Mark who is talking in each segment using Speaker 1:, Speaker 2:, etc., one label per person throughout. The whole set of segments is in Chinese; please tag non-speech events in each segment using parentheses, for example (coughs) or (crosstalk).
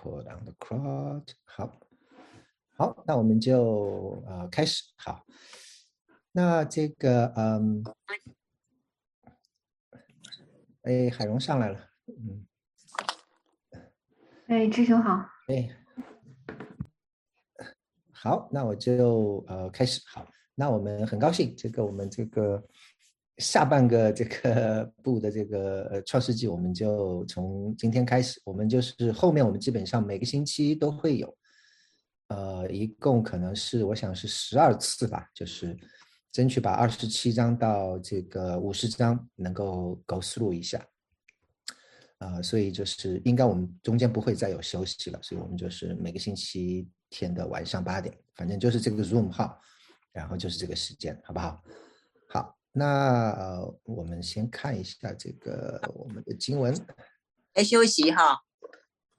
Speaker 1: put on the crowd。好，好，那我们就呃开始。好，那这个嗯，哎，海荣上来了，嗯，
Speaker 2: 哎，志雄好，
Speaker 1: 哎，好，那我就呃开始。好，那我们很高兴，这个我们这个。下半个这个部的这个创世纪，我们就从今天开始，我们就是后面我们基本上每个星期都会有，呃，一共可能是我想是十二次吧，就是争取把二十七章到这个五十章能够 go through 一下，啊，所以就是应该我们中间不会再有休息了，所以我们就是每个星期天的晚上八点，反正就是这个 Zoom 号，然后就是这个时间，好不好？好。那呃，我们先看一下这个我们的经文。
Speaker 3: 哎休息哈。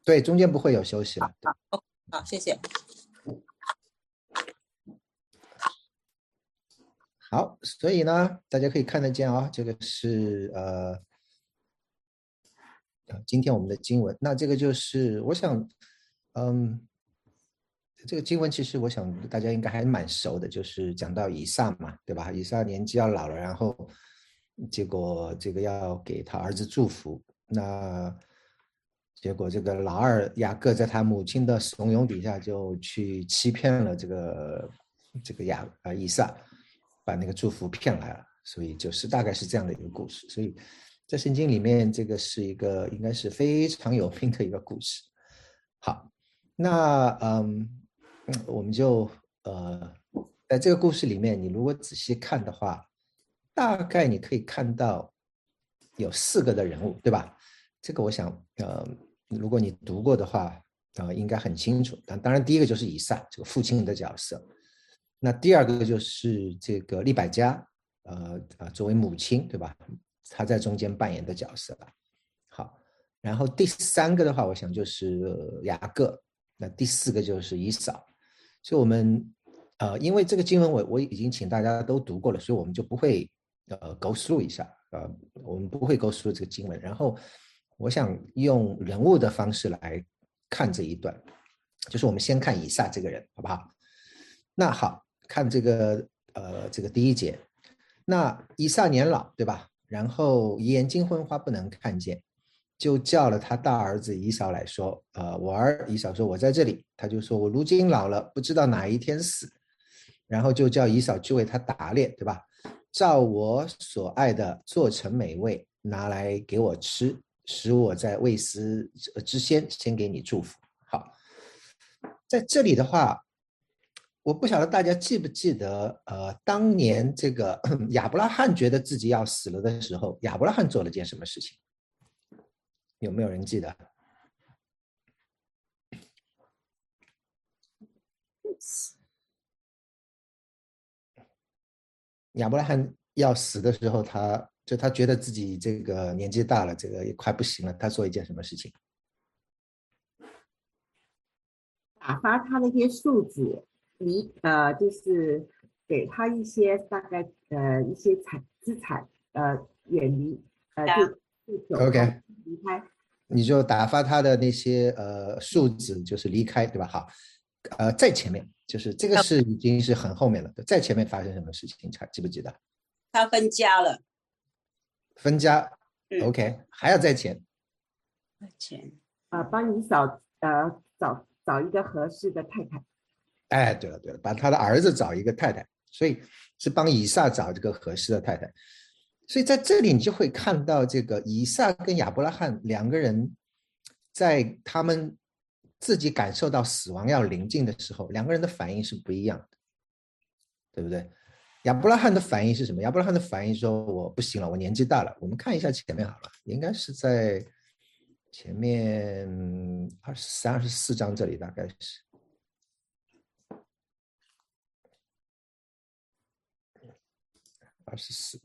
Speaker 1: 对，中间不会有休息了。
Speaker 3: 好，好，谢谢。
Speaker 1: 好，所以呢，大家可以看得见啊，这个是呃，今天我们的经文。那这个就是，我想，嗯。这个经文其实我想大家应该还蛮熟的，就是讲到以撒嘛，对吧？以撒年纪要老了，然后结果这个要给他儿子祝福，那结果这个老二雅各在他母亲的怂恿底下就去欺骗了这个这个雅啊以撒，把那个祝福骗来了，所以就是大概是这样的一个故事。所以在圣经里面，这个是一个应该是非常有名的一个故事。好，那嗯。我们就呃，在这个故事里面，你如果仔细看的话，大概你可以看到有四个的人物，对吧？这个我想，呃，如果你读过的话，啊，应该很清楚。当当然，第一个就是以撒这个父亲的角色，那第二个就是这个利百加，呃呃，作为母亲，对吧？他在中间扮演的角色吧。好，然后第三个的话，我想就是雅各，那第四个就是以扫。所以，我们呃，因为这个经文我我已经请大家都读过了，所以我们就不会呃 go through 一下呃，我们不会 go through 这个经文。然后，我想用人物的方式来看这一段，就是我们先看以撒这个人，好不好？那好看这个呃这个第一节，那以撒年老，对吧？然后眼睛昏花，不能看见。就叫了他大儿子以扫来说：“呃，我儿以扫说，我在这里。”他就说：“我如今老了，不知道哪一天死。”然后就叫以扫去为他打猎，对吧？照我所爱的做成美味，拿来给我吃，使我在未死之先先给你祝福。好，在这里的话，我不晓得大家记不记得，呃，当年这个 (coughs) 亚伯拉罕觉得自己要死了的时候，亚伯拉罕做了件什么事情？有没有人记得？亚伯拉罕要死的时候，他就他觉得自己这个年纪大了，这个也快不行了。他做一件什么事情？
Speaker 4: 打发他那些树子离呃，就是给他一些大概呃一些财资产呃远离呃就。
Speaker 1: OK，
Speaker 4: 离开，
Speaker 1: 你就打发他的那些呃数字，就是离开，对吧？好，呃，在前面，就是这个是已经是很后面了。在前面发生什么事情？还记不记得？
Speaker 3: 他分家了。
Speaker 1: 分家，OK，还要在前。
Speaker 3: 前
Speaker 4: 啊，帮你找呃找找一个合适的太太。
Speaker 1: 哎，对了对了，把他的儿子找一个太太，所以是帮以撒找这个合适的太太。所以在这里，你就会看到这个以撒跟亚伯拉罕两个人，在他们自己感受到死亡要临近的时候，两个人的反应是不一样的，对不对？亚伯拉罕的反应是什么？亚伯拉罕的反应说：“我不行了，我年纪大了。”我们看一下前面好了，应该是在前面二十三、二十四章这里，大概是二十四。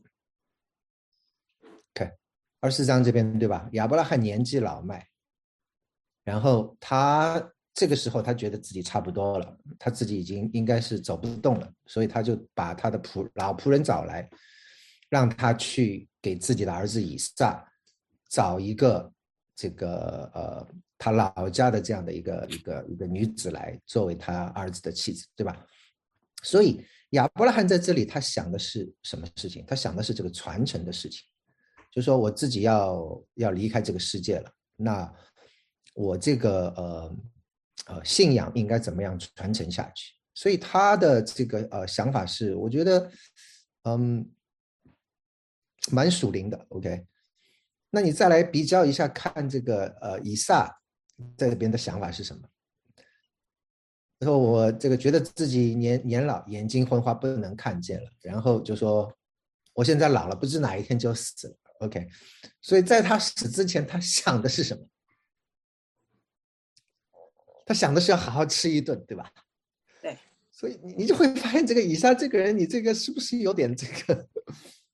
Speaker 1: 看二十四章这边对吧？亚伯拉罕年纪老迈，然后他这个时候他觉得自己差不多了，他自己已经应该是走不动了，所以他就把他的仆老仆人找来，让他去给自己的儿子以撒找一个这个呃他老家的这样的一个一个一个女子来作为他儿子的妻子，对吧？所以亚伯拉罕在这里他想的是什么事情？他想的是这个传承的事情，就说我自己要要离开这个世界了，那我这个呃呃信仰应该怎么样传承下去？所以他的这个呃想法是，我觉得嗯蛮属灵的。OK。那你再来比较一下，看这个呃，以撒在这边的想法是什么？他说我这个觉得自己年年老，眼睛昏花，不能看见了。然后就说我现在老了，不知哪一天就死了。OK，所以在他死之前，他想的是什么？他想的是要好好吃一顿，对吧？
Speaker 3: 对。
Speaker 1: 所以你你就会发现，这个以撒这个人，你这个是不是有点这个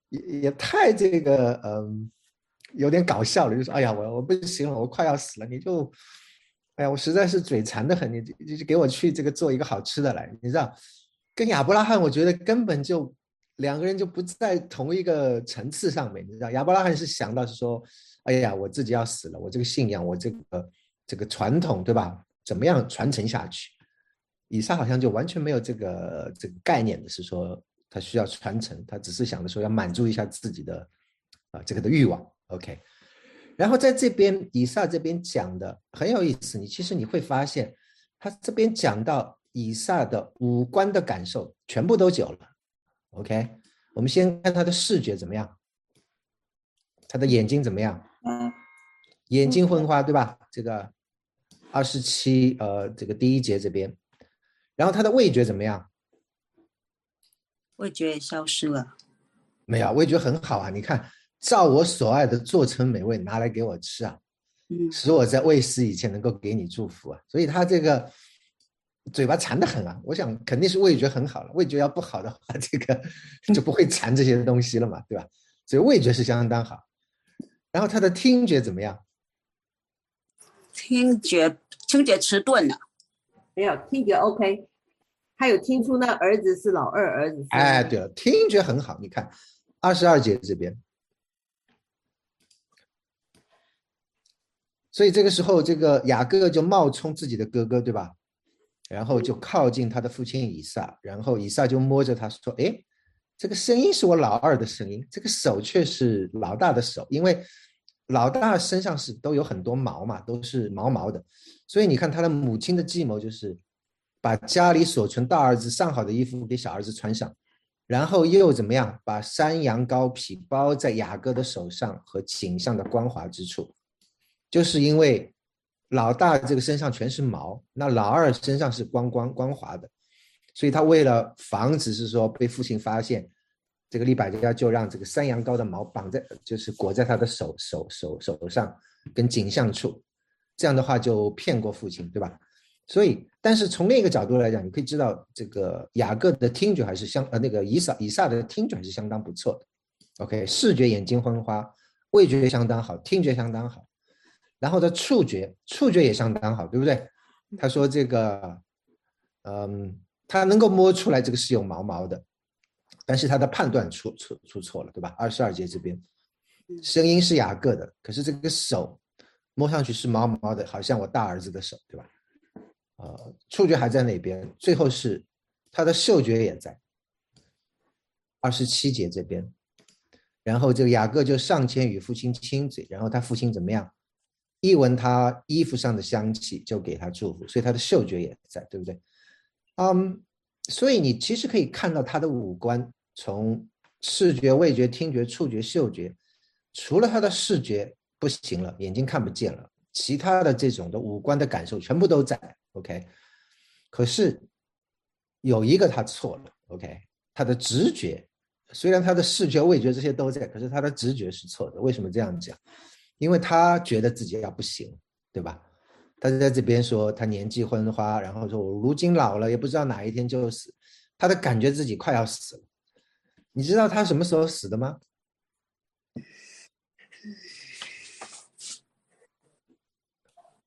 Speaker 1: 也也太这个嗯？有点搞笑了，就说：“哎呀，我我不行了，我快要死了，你就，哎呀，我实在是嘴馋的很，你你就给我去这个做一个好吃的来，你知道？跟亚伯拉罕，我觉得根本就两个人就不在同一个层次上面，你知道？亚伯拉罕是想到是说，哎呀，我自己要死了，我这个信仰，我这个这个传统，对吧？怎么样传承下去？以撒好像就完全没有这个这个概念的，是说他需要传承，他只是想着说要满足一下自己的啊这个的欲望。” OK，然后在这边以撒这边讲的很有意思，你其实你会发现，他这边讲到以撒的五官的感受全部都有了。OK，我们先看他的视觉怎么样，他的眼睛怎么样？嗯，眼睛昏花，对吧？这个二十七，呃，这个第一节这边，然后他的味觉怎么样？
Speaker 3: 味觉也消失了。
Speaker 1: 没有，味觉很好啊，你看。照我所爱的做成美味，拿来给我吃啊！嗯，使我在未死以前能够给你祝福啊！所以他这个嘴巴馋得很啊！我想肯定是味觉很好了，味觉要不好的话，这个就不会馋这些东西了嘛，对吧？所以味觉是相当好。然后他的听觉怎么样？
Speaker 3: 听觉听觉迟钝了，
Speaker 4: 没有听觉 OK，他有听出那儿子是老二儿子。
Speaker 1: 哎，对了，听觉很好，你看二十二节这边。所以这个时候，这个雅各就冒充自己的哥哥，对吧？然后就靠近他的父亲以撒，然后以撒就摸着他说：“哎，这个声音是我老二的声音，这个手却是老大的手，因为老大身上是都有很多毛嘛，都是毛毛的。所以你看他的母亲的计谋就是把家里所存大儿子上好的衣服给小儿子穿上，然后又怎么样把山羊羔皮包在雅各的手上和颈上的光滑之处。”就是因为老大这个身上全是毛，那老二身上是光光光滑的，所以他为了防止是说被父亲发现，这个利百加就让这个山羊羔的毛绑在，就是裹在他的手手手手上跟颈项处，这样的话就骗过父亲，对吧？所以，但是从另一个角度来讲，你可以知道这个雅各的听觉还是相呃那个以撒以撒的听觉还是相当不错的。OK，视觉眼睛昏花，味觉相当好，听觉相当好。然后的触觉，触觉也相当好，对不对？他说这个，嗯，他能够摸出来这个是有毛毛的，但是他的判断出出出错了，对吧？二十二节这边，声音是雅各的，可是这个手摸上去是毛毛的，好像我大儿子的手，对吧？呃，触觉还在那边，最后是他的嗅觉也在，二十七节这边，然后这个雅各就上前与父亲亲嘴，然后他父亲怎么样？一闻他衣服上的香气，就给他祝福，所以他的嗅觉也在，对不对？嗯，所以你其实可以看到他的五官，从视觉、味觉、听觉、触觉、嗅觉，除了他的视觉不行了，眼睛看不见了，其他的这种的五官的感受全部都在。OK，可是有一个他错了。OK，他的直觉，虽然他的视觉、味觉这些都在，可是他的直觉是错的。为什么这样讲？因为他觉得自己要不行，对吧？他在这边说他年纪昏花，然后说我如今老了，也不知道哪一天就死。他的感觉自己快要死了。你知道他什么时候死的吗？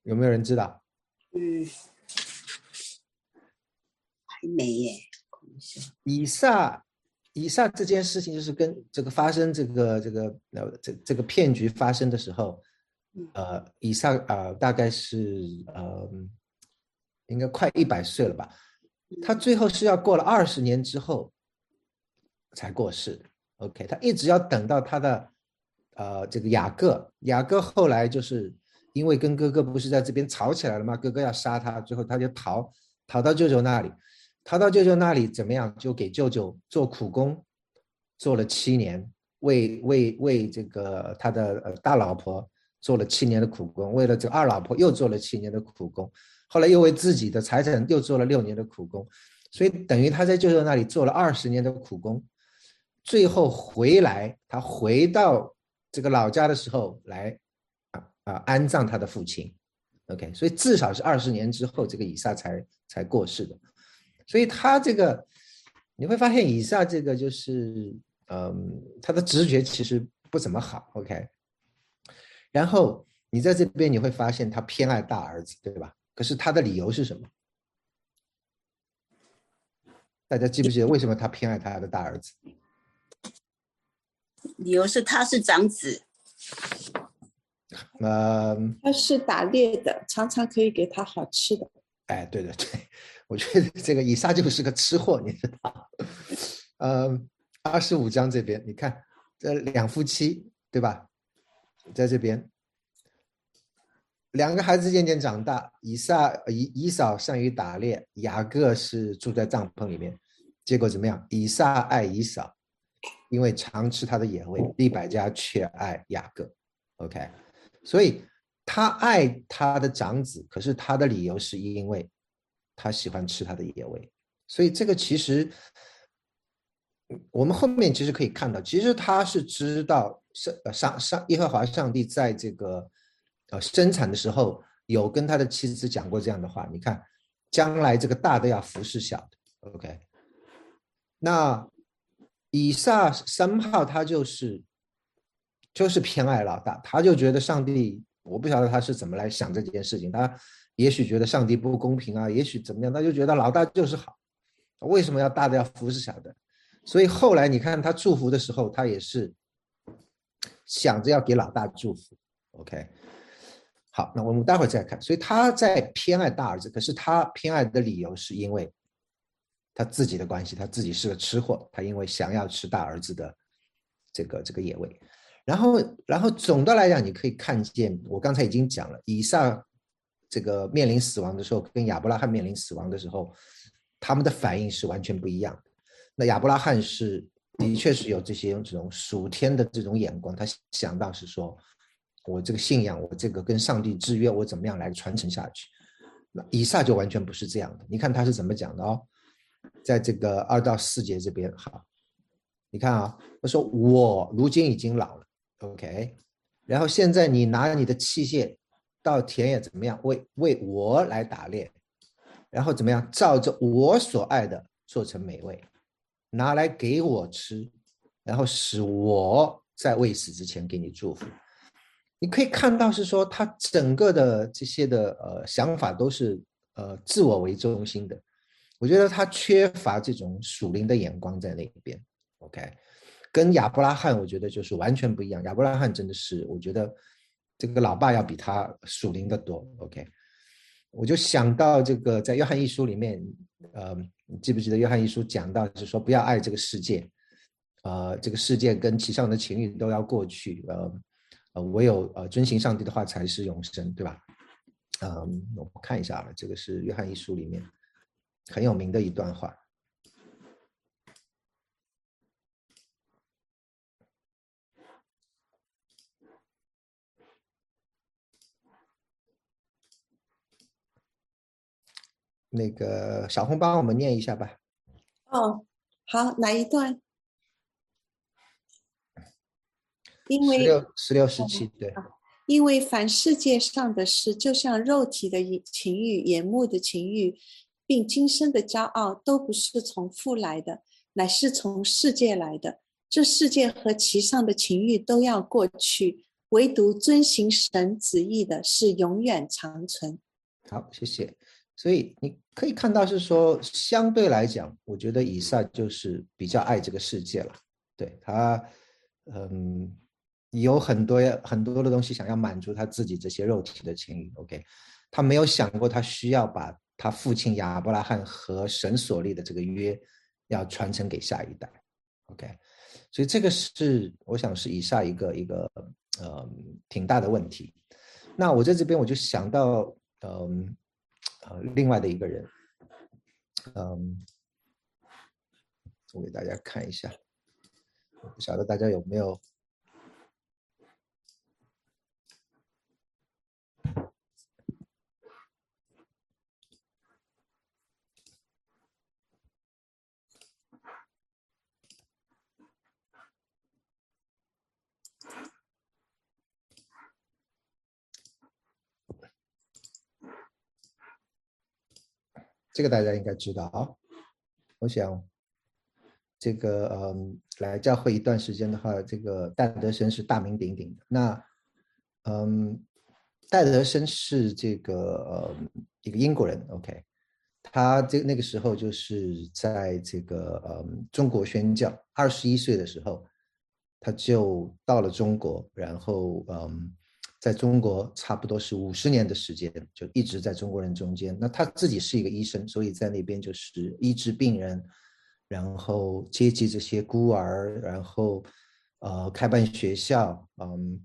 Speaker 1: 有没有人知道？
Speaker 3: 嗯，还没耶。
Speaker 1: 以撒。以上这件事情就是跟这个发生这个这个呃这这个骗局发生的时候，呃，以上呃大概是呃应该快一百岁了吧，他最后是要过了二十年之后才过世。OK，他一直要等到他的呃这个雅各，雅各后来就是因为跟哥哥不是在这边吵起来了吗？哥哥要杀他，最后他就逃逃到舅舅那里，逃到舅舅那里怎么样？就给舅舅做苦工，做了七年，为为为这个他的呃大老婆做了七年的苦工，为了这二老婆又做了七年的苦工，后来又为自己的财产又做了六年的苦工，所以等于他在舅舅那里做了二十年的苦工。最后回来，他回到这个老家的时候，来啊啊安葬他的父亲。OK，所以至少是二十年之后，这个以撒才才过世的。所以他这个你会发现，以下这个就是嗯，他的直觉其实不怎么好。OK，然后你在这边你会发现他偏爱大儿子，对吧？可是他的理由是什么？大家记不记得为什么他偏爱他的大儿子？
Speaker 3: 理由是他是长子，
Speaker 1: 嗯，
Speaker 2: 他是打猎的，常常可以给他好吃的。
Speaker 1: 哎，对对对，我觉得这个以撒就是个吃货，你知道？呃，二十五章这边，你看这两夫妻，对吧？在这边，两个孩子渐渐长大，以撒以以扫善于打猎，雅各是住在帐篷里面，结果怎么样？以撒爱以扫。因为常吃他的野味，利百加却爱雅各，OK，所以他爱他的长子，可是他的理由是因为他喜欢吃他的野味，所以这个其实我们后面其实可以看到，其实他是知道上上上耶和华上帝在这个呃生产的时候有跟他的妻子讲过这样的话，你看将来这个大的要服侍小的，OK，那。以撒三号他就是就是偏爱老大，他就觉得上帝，我不晓得他是怎么来想这件事情，他也许觉得上帝不公平啊，也许怎么样，他就觉得老大就是好，为什么要大的要服侍小的？所以后来你看他祝福的时候，他也是想着要给老大祝福。OK，好，那我们待会儿再看。所以他在偏爱大儿子，可是他偏爱的理由是因为。他自己的关系，他自己是个吃货，他因为想要吃大儿子的这个这个野味，然后然后总的来讲，你可以看见，我刚才已经讲了，以撒这个面临死亡的时候，跟亚伯拉罕面临死亡的时候，他们的反应是完全不一样的。那亚伯拉罕是的确是有这些这种属天的这种眼光，他想到是说，我这个信仰，我这个跟上帝之约，我怎么样来传承下去？那以撒就完全不是这样的，你看他是怎么讲的哦。在这个二到四节这边，好，你看啊，他说我如今已经老了，OK，然后现在你拿你的器械到田野怎么样？为为我来打猎，然后怎么样？照着我所爱的做成美味，拿来给我吃，然后使我在未死之前给你祝福。你可以看到是说他整个的这些的呃想法都是呃自我为中心的。我觉得他缺乏这种属灵的眼光在那边，OK，跟亚伯拉罕我觉得就是完全不一样。亚伯拉罕真的是，我觉得这个老爸要比他属灵的多，OK。我就想到这个在约翰一书里面，呃，你记不记得约翰一书讲到是说不要爱这个世界，呃，这个世界跟其上的情欲都要过去，呃，呃，唯有呃遵行上帝的话才是永生，对吧？嗯，我看一下了，这个是约翰一书里面。很有名的一段话。那个小红帮我们念一下吧。
Speaker 2: 哦，好，哪一段？因为
Speaker 1: 十六、十六、十七，对。
Speaker 2: 因为凡世界上的事，就像肉体的情欲、眼目的情欲。并今生的骄傲都不是从父来的，乃是从世界来的。这世界和其上的情欲都要过去，唯独遵行神旨意的是永远长存。
Speaker 1: 好，谢谢。所以你可以看到是说，相对来讲，我觉得以撒就是比较爱这个世界了。对他，嗯，有很多很多的东西想要满足他自己这些肉体的情欲。OK，他没有想过他需要把他父亲亚伯拉罕和神所立的这个约要传承给下一代。OK，所以这个是我想是以下一个一个呃挺大的问题。那我在这边我就想到嗯呃另外的一个人，嗯，我给大家看一下，不晓得大家有没有。这个大家应该知道啊，我想，这个嗯，来教会一段时间的话，这个戴德生是大名鼎鼎的。那，嗯，戴德生是这个呃一个英国人，OK，他这那个时候就是在这个嗯中国宣教，二十一岁的时候，他就到了中国，然后嗯。在中国差不多是五十年的时间，就一直在中国人中间。那他自己是一个医生，所以在那边就是医治病人，然后接济这些孤儿，然后呃开办学校，嗯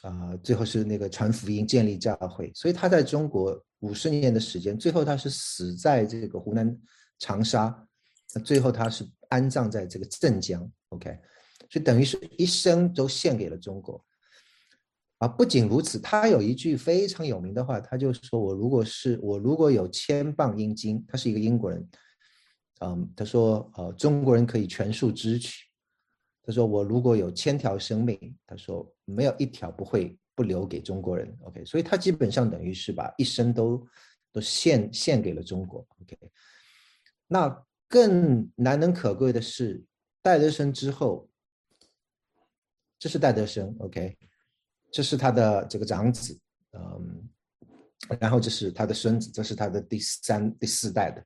Speaker 1: 啊，最后是那个传福音、建立教会。所以他在中国五十年的时间，最后他是死在这个湖南长沙，那最后他是安葬在这个镇江。OK，所以等于是一生都献给了中国。啊，不仅如此，他有一句非常有名的话，他就是说：“我如果是我如果有千磅阴金，他是一个英国人，嗯，他说，呃，中国人可以全数支取。他说，我如果有千条生命，他说没有一条不会不留给中国人。OK，所以他基本上等于是把一生都都献献给了中国。OK，那更难能可贵的是戴德生之后，这是戴德生。OK。这是他的这个长子，嗯，然后这是他的孙子，这是他的第三、第四代的。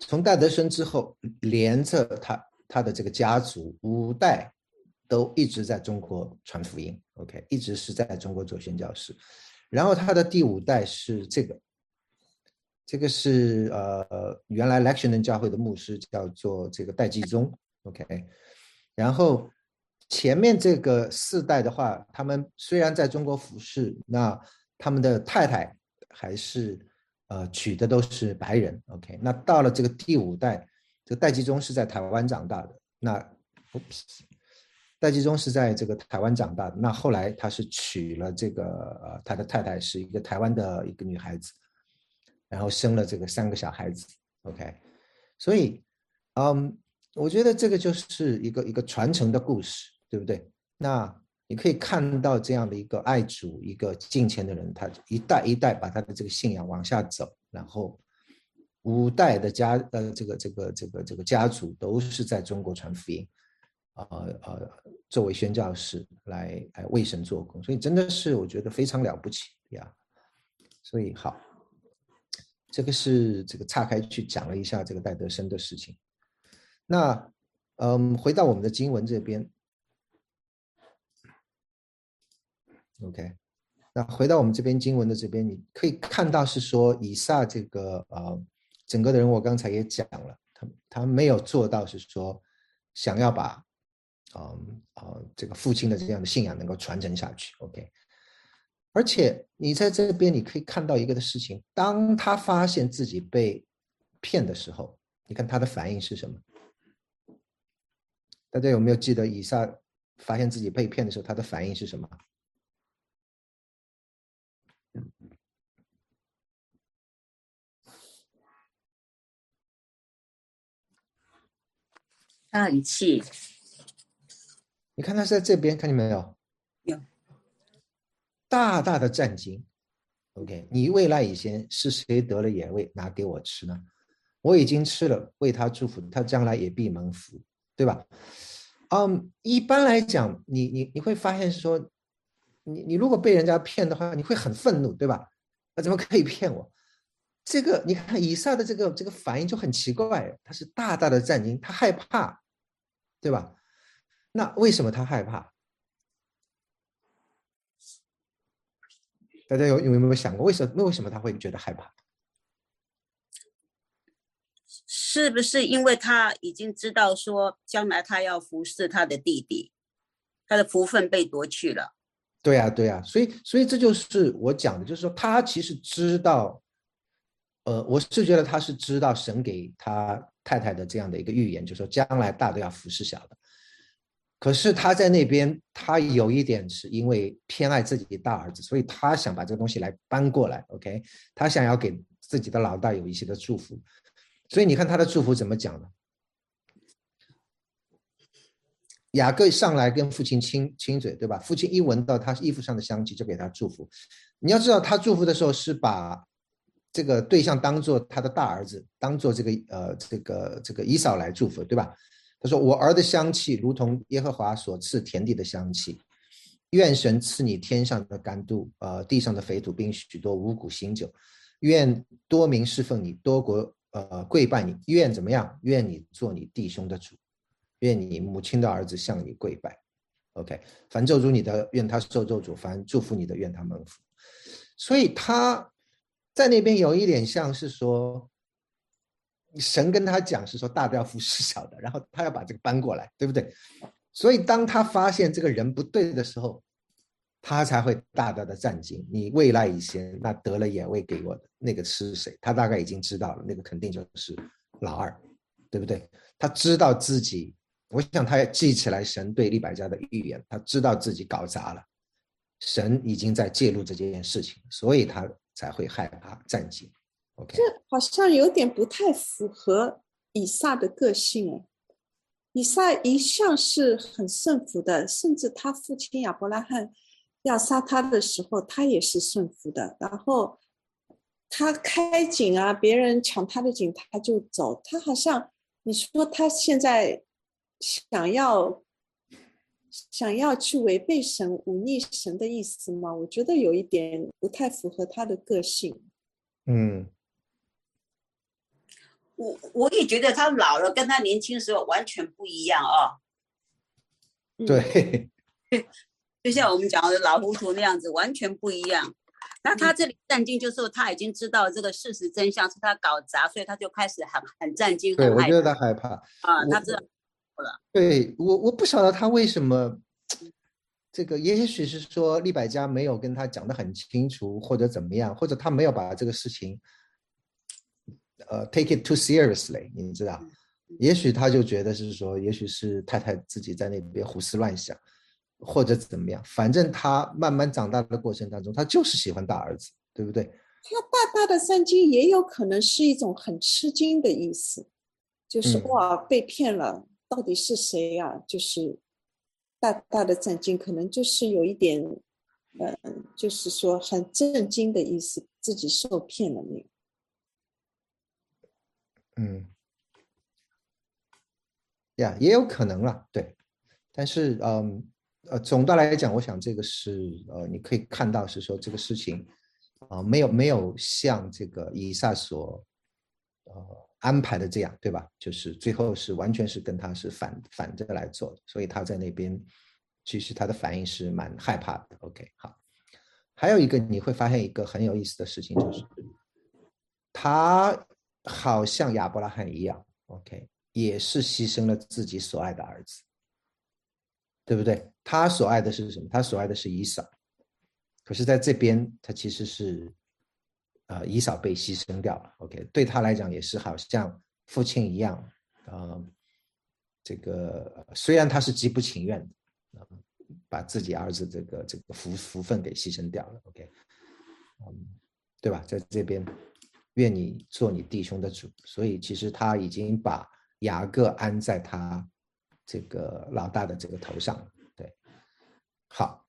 Speaker 1: 从戴德生之后，连着他他的这个家族五代都一直在中国传福音，OK，一直是在中国做宣教士。然后他的第五代是这个，这个是呃原来 Lectionan 教会的牧师，叫做这个戴季宗，OK，然后。前面这个四代的话，他们虽然在中国服侍，那他们的太太还是呃娶的都是白人。OK，那到了这个第五代，这个戴季忠是在台湾长大的。那戴季忠是在这个台湾长大的。那后来他是娶了这个呃他的太太是一个台湾的一个女孩子，然后生了这个三个小孩子。OK，所以嗯，我觉得这个就是一个一个传承的故事。对不对？那你可以看到这样的一个爱主、一个敬虔的人，他一代一代把他的这个信仰往下走，然后五代的家呃这个这个这个这个家族都是在中国传福音，啊呃作为宣教士来来为神做工，所以真的是我觉得非常了不起呀。所以好，这个是这个岔开去讲了一下这个戴德生的事情。那嗯，回到我们的经文这边。OK，那回到我们这边经文的这边，你可以看到是说以撒这个呃整个的人，我刚才也讲了，他他没有做到是说想要把嗯呃这个父亲的这样的信仰能够传承下去。OK，而且你在这边你可以看到一个的事情，当他发现自己被骗的时候，你看他的反应是什么？大家有没有记得以撒发现自己被骗的时候，他的反应是什么？
Speaker 3: 他很气，
Speaker 1: 你看他是在这边，看见没有？
Speaker 3: 有
Speaker 1: 大大的战惊。OK，你未来以前是谁得了眼位拿给我吃呢？我已经吃了，为他祝福，他将来也必蒙福，对吧？嗯，一般来讲，你你你会发现是说，你你如果被人家骗的话，你会很愤怒，对吧？他怎么可以骗我？这个你看以撒的这个这个反应就很奇怪，他是大大的战惊，他害怕。对吧？那为什么他害怕？大家有有没有想过，为什么为什么他会觉得害怕？
Speaker 3: 是不是因为他已经知道说将来他要服侍他的弟弟，他的福分被夺去了？
Speaker 1: 对呀，对呀，所以所以这就是我讲的，就是说他其实知道，呃，我是觉得他是知道神给他太太的这样的一个预言，就说将来大的要服侍小的。可是他在那边，他有一点是因为偏爱自己的大儿子，所以他想把这个东西来搬过来。OK，他想要给自己的老大有一些的祝福。所以你看他的祝福怎么讲呢？雅各上来跟父亲亲亲嘴，对吧？父亲一闻到他衣服上的香气，就给他祝福。你要知道，他祝福的时候是把这个对象当做他的大儿子，当做这个呃这个这个以扫来祝福，对吧？他说：“我儿的香气如同耶和华所赐田地的香气，愿神赐你天上的甘露，呃，地上的肥土，并许多五谷新酒。愿多民侍奉你，多国呃跪拜你。愿怎么样？愿你做你弟兄的主，愿你母亲的儿子向你跪拜。OK，凡咒诅你的，愿他受咒诅；凡祝福你的，愿他蒙福。所以他在那边有一点像是说。”神跟他讲是说大的要服侍小的，然后他要把这个搬过来，对不对？所以当他发现这个人不对的时候，他才会大大的战惊。你未来以前那得了眼位给我的那个是谁？他大概已经知道了，那个肯定就是老二，对不对？他知道自己，我想他也记起来神对利百家的预言，他知道自己搞砸了，神已经在介入这件事情，所以他才会害怕战惊。
Speaker 2: 这好像有点不太符合以撒的个性哦。以撒一向是很顺服的，甚至他父亲亚伯拉罕要杀他的时候，他也是顺服的。然后他开井啊，别人抢他的井，他就走。他好像你说他现在想要想要去违背神、忤逆神的意思吗？我觉得有一点不太符合他的个性。
Speaker 1: 嗯。
Speaker 3: 我我也觉得他老了，跟他年轻时候完全不一样啊。
Speaker 1: 对，(laughs)
Speaker 3: 就像我们讲的老糊涂那样子，完全不一样。那他这里战惊，就是他已经知道这个事实真相是他搞砸，所以他就开始很很震惊。
Speaker 1: 对，我觉得他害怕
Speaker 3: 啊，他知道了。
Speaker 1: 对我，我不晓得他为什么这个，也许是说利百家没有跟他讲的很清楚，或者怎么样，或者他没有把这个事情。呃，take it too seriously，你知道？也许他就觉得是说，也许是太太自己在那边胡思乱想，或者怎么样。反正他慢慢长大的过程当中，他就是喜欢大儿子，对不对？
Speaker 2: 他大大的三惊也有可能是一种很吃惊的意思，就是哇，被骗了，到底是谁呀？就是大大的震惊，可能就是有一点，嗯，就是说很震惊的意思，自己受骗了那个。
Speaker 1: 嗯，呀，也有可能了，对，但是，嗯，呃，总的来讲，我想这个是，呃，你可以看到是说这个事情，啊，没有没有像这个以撒所，呃，安排的这样，对吧？就是最后是完全是跟他是反反着来做的，所以他在那边其实他的反应是蛮害怕的。OK，好，还有一个你会发现一个很有意思的事情，就是他。好像亚伯拉罕一样，OK，也是牺牲了自己所爱的儿子，对不对？他所爱的是什么？他所爱的是以扫。可是在这边，他其实是，呃，以扫被牺牲掉了，OK，对他来讲也是好像父亲一样，啊，这个虽然他是极不情愿的，把自己儿子这个这个福福分给牺牲掉了，OK，嗯，对吧？在这边。愿你做你弟兄的主，所以其实他已经把雅各安在他这个老大的这个头上，对，好，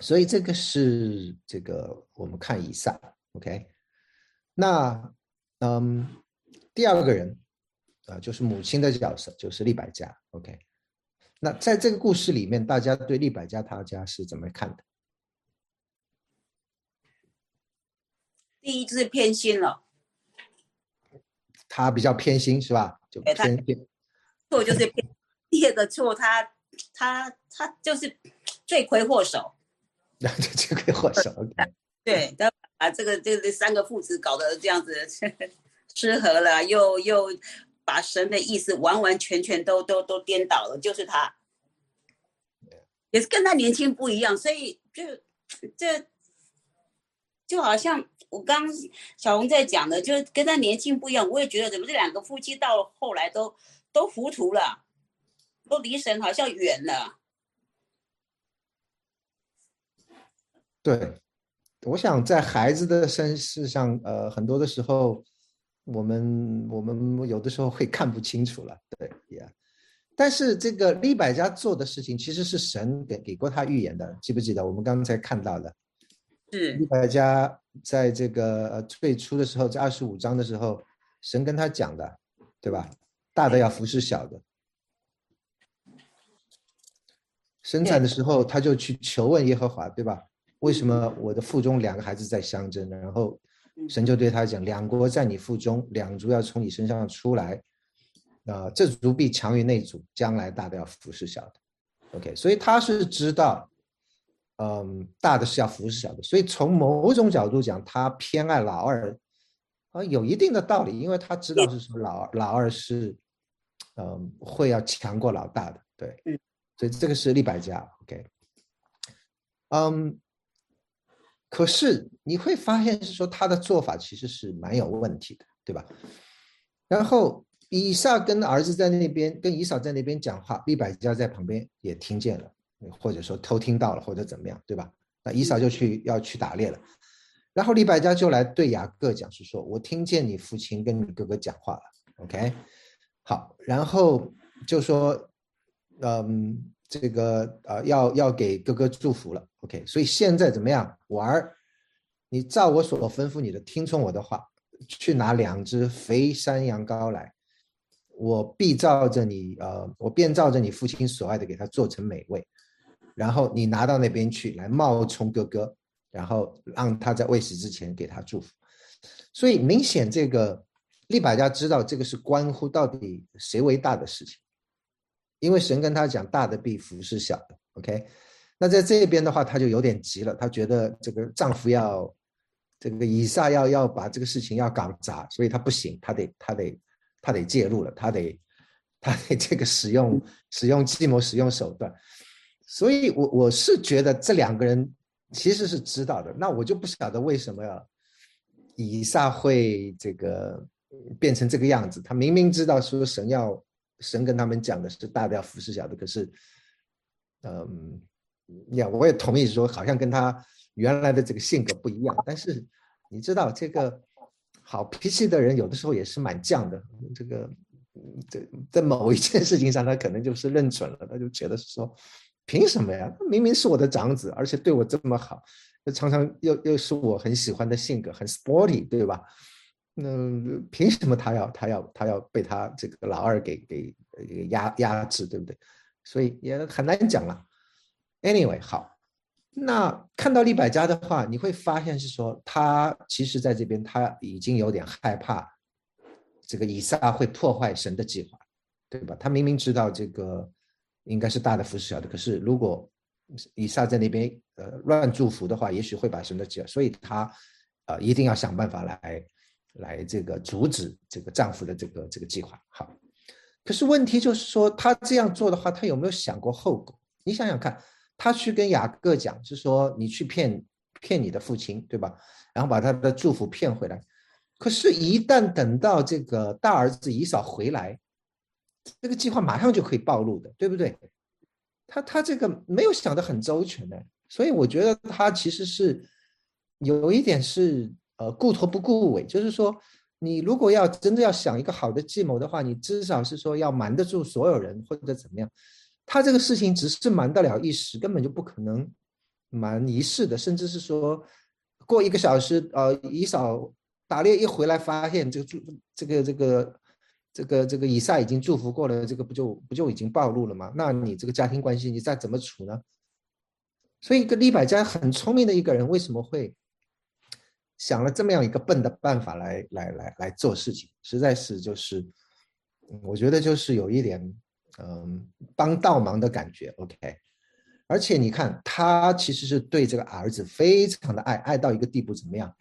Speaker 1: 所以这个是这个我们看以上，OK，那嗯，第二个人啊，就是母亲的角色，就是利百家，OK，那在这个故事里面，大家对利百家他家是怎么看的？
Speaker 3: 第一就是偏心了。
Speaker 1: 他比较偏心是吧？就偏偏
Speaker 3: 错就是偏。第二个错，他他他就是罪魁祸首。(laughs)
Speaker 1: 罪魁祸首。
Speaker 3: 对，他把这个这这三个父子搞得这样子 (laughs) 失和了，又又把神的意思完完全全都都都颠倒了，就是他，也是跟他年轻不一样，所以就这就好像我刚小红在讲的，就是跟他年轻不一样，我也觉得怎么这两个夫妻到后来都都糊涂了，都离神好像远了。
Speaker 1: 对，我想在孩子的身世上，呃，很多的时候，我们我们有的时候会看不清楚了，对呀。但是这个利百加做的事情，其实是神给给过他预言的，记不记得？我们刚才看到的，
Speaker 3: 是
Speaker 1: 利百加在这个呃最初的时候，在二十五章的时候，神跟他讲的，对吧？大的要服侍小的。生产的时候，他就去求问耶和华，对吧？为什么我的腹中两个孩子在相争？然后神就对他讲：两国在你腹中，两族要从你身上出来，啊，这族必强于那族，将来大的要服侍小的。OK，所以他是知道，嗯，大的是要服侍小的。所以从某种角度讲，他偏爱老二，啊，有一定的道理，因为他知道是说老二老二是，嗯，会要强过老大的。对，所以这个是利百家。OK，嗯。可是你会发现，是说他的做法其实是蛮有问题的，对吧？然后以撒跟儿子在那边，跟以扫在那边讲话，利百加在旁边也听见了，或者说偷听到了，或者怎么样，对吧？那以扫就去要去打猎了，然后利百家就来对雅各讲，是说我听见你父亲跟你哥哥讲话了，OK？好，然后就说，嗯。这个呃，要要给哥哥祝福了，OK。所以现在怎么样，玩儿，你照我所吩咐你的，听从我的话，去拿两只肥山羊羔来，我必照着你呃，我便照着你父亲所爱的给他做成美味，然后你拿到那边去，来冒充哥哥，然后让他在未死之前给他祝福。所以明显这个利百家知道这个是关乎到底谁为大的事情。因为神跟他讲，大的必服是小的，OK。那在这边的话，他就有点急了，他觉得这个丈夫要，这个以撒要要把这个事情要搞砸，所以他不行，他得他得他得介入了，他得 (laughs) 他得这个使用使用计谋，使用手段。所以，我我是觉得这两个人其实是知道的，那我就不晓得为什么以撒会这个变成这个样子。他明明知道说神要。神跟他们讲的是大的要服侍小的，可是，嗯，呀，我也同意说，好像跟他原来的这个性格不一样。但是你知道，这个好脾气的人有的时候也是蛮犟的。这个，在在某一件事情上，他可能就是认准了，他就觉得说，凭什么呀？他明明是我的长子，而且对我这么好，常常又又是我很喜欢的性格，很 sporty，对吧？那凭什么他要他要他要被他这个老二给给压压制，对不对？所以也很难讲了。Anyway，好，那看到利百家的话，你会发现是说他其实在这边他已经有点害怕，这个以撒会破坏神的计划，对吧？他明明知道这个应该是大的服侍小的，可是如果以撒在那边呃乱祝福的话，也许会把神的计划，所以他呃一定要想办法来。来这个阻止这个丈夫的这个这个计划，好。可是问题就是说，他这样做的话，他有没有想过后果？你想想看，他去跟雅各讲，是说你去骗骗你的父亲，对吧？然后把他的祝福骗回来。可是，一旦等到这个大儿子以扫回来，这个计划马上就可以暴露的，对不对？他他这个没有想得很周全的，所以我觉得他其实是有一点是。呃，顾头不顾尾，就是说，你如果要真的要想一个好的计谋的话，你至少是说要瞒得住所有人或者怎么样。他这个事情只是瞒得了一时，根本就不可能瞒一世的，甚至是说过一个小时，呃，以扫打猎一回来，发现这个祝这个这个这个这个以撒已经祝福过了，这个不就不就已经暴露了吗？那你这个家庭关系你再怎么处呢？所以一个李百家很聪明的一个人，为什么会？想了这么样一个笨的办法来来来来做事情，实在是就是，我觉得就是有一点嗯帮倒忙的感觉。OK，而且你看，他其实是对这个儿子非常的爱，爱到一个地步，怎么样？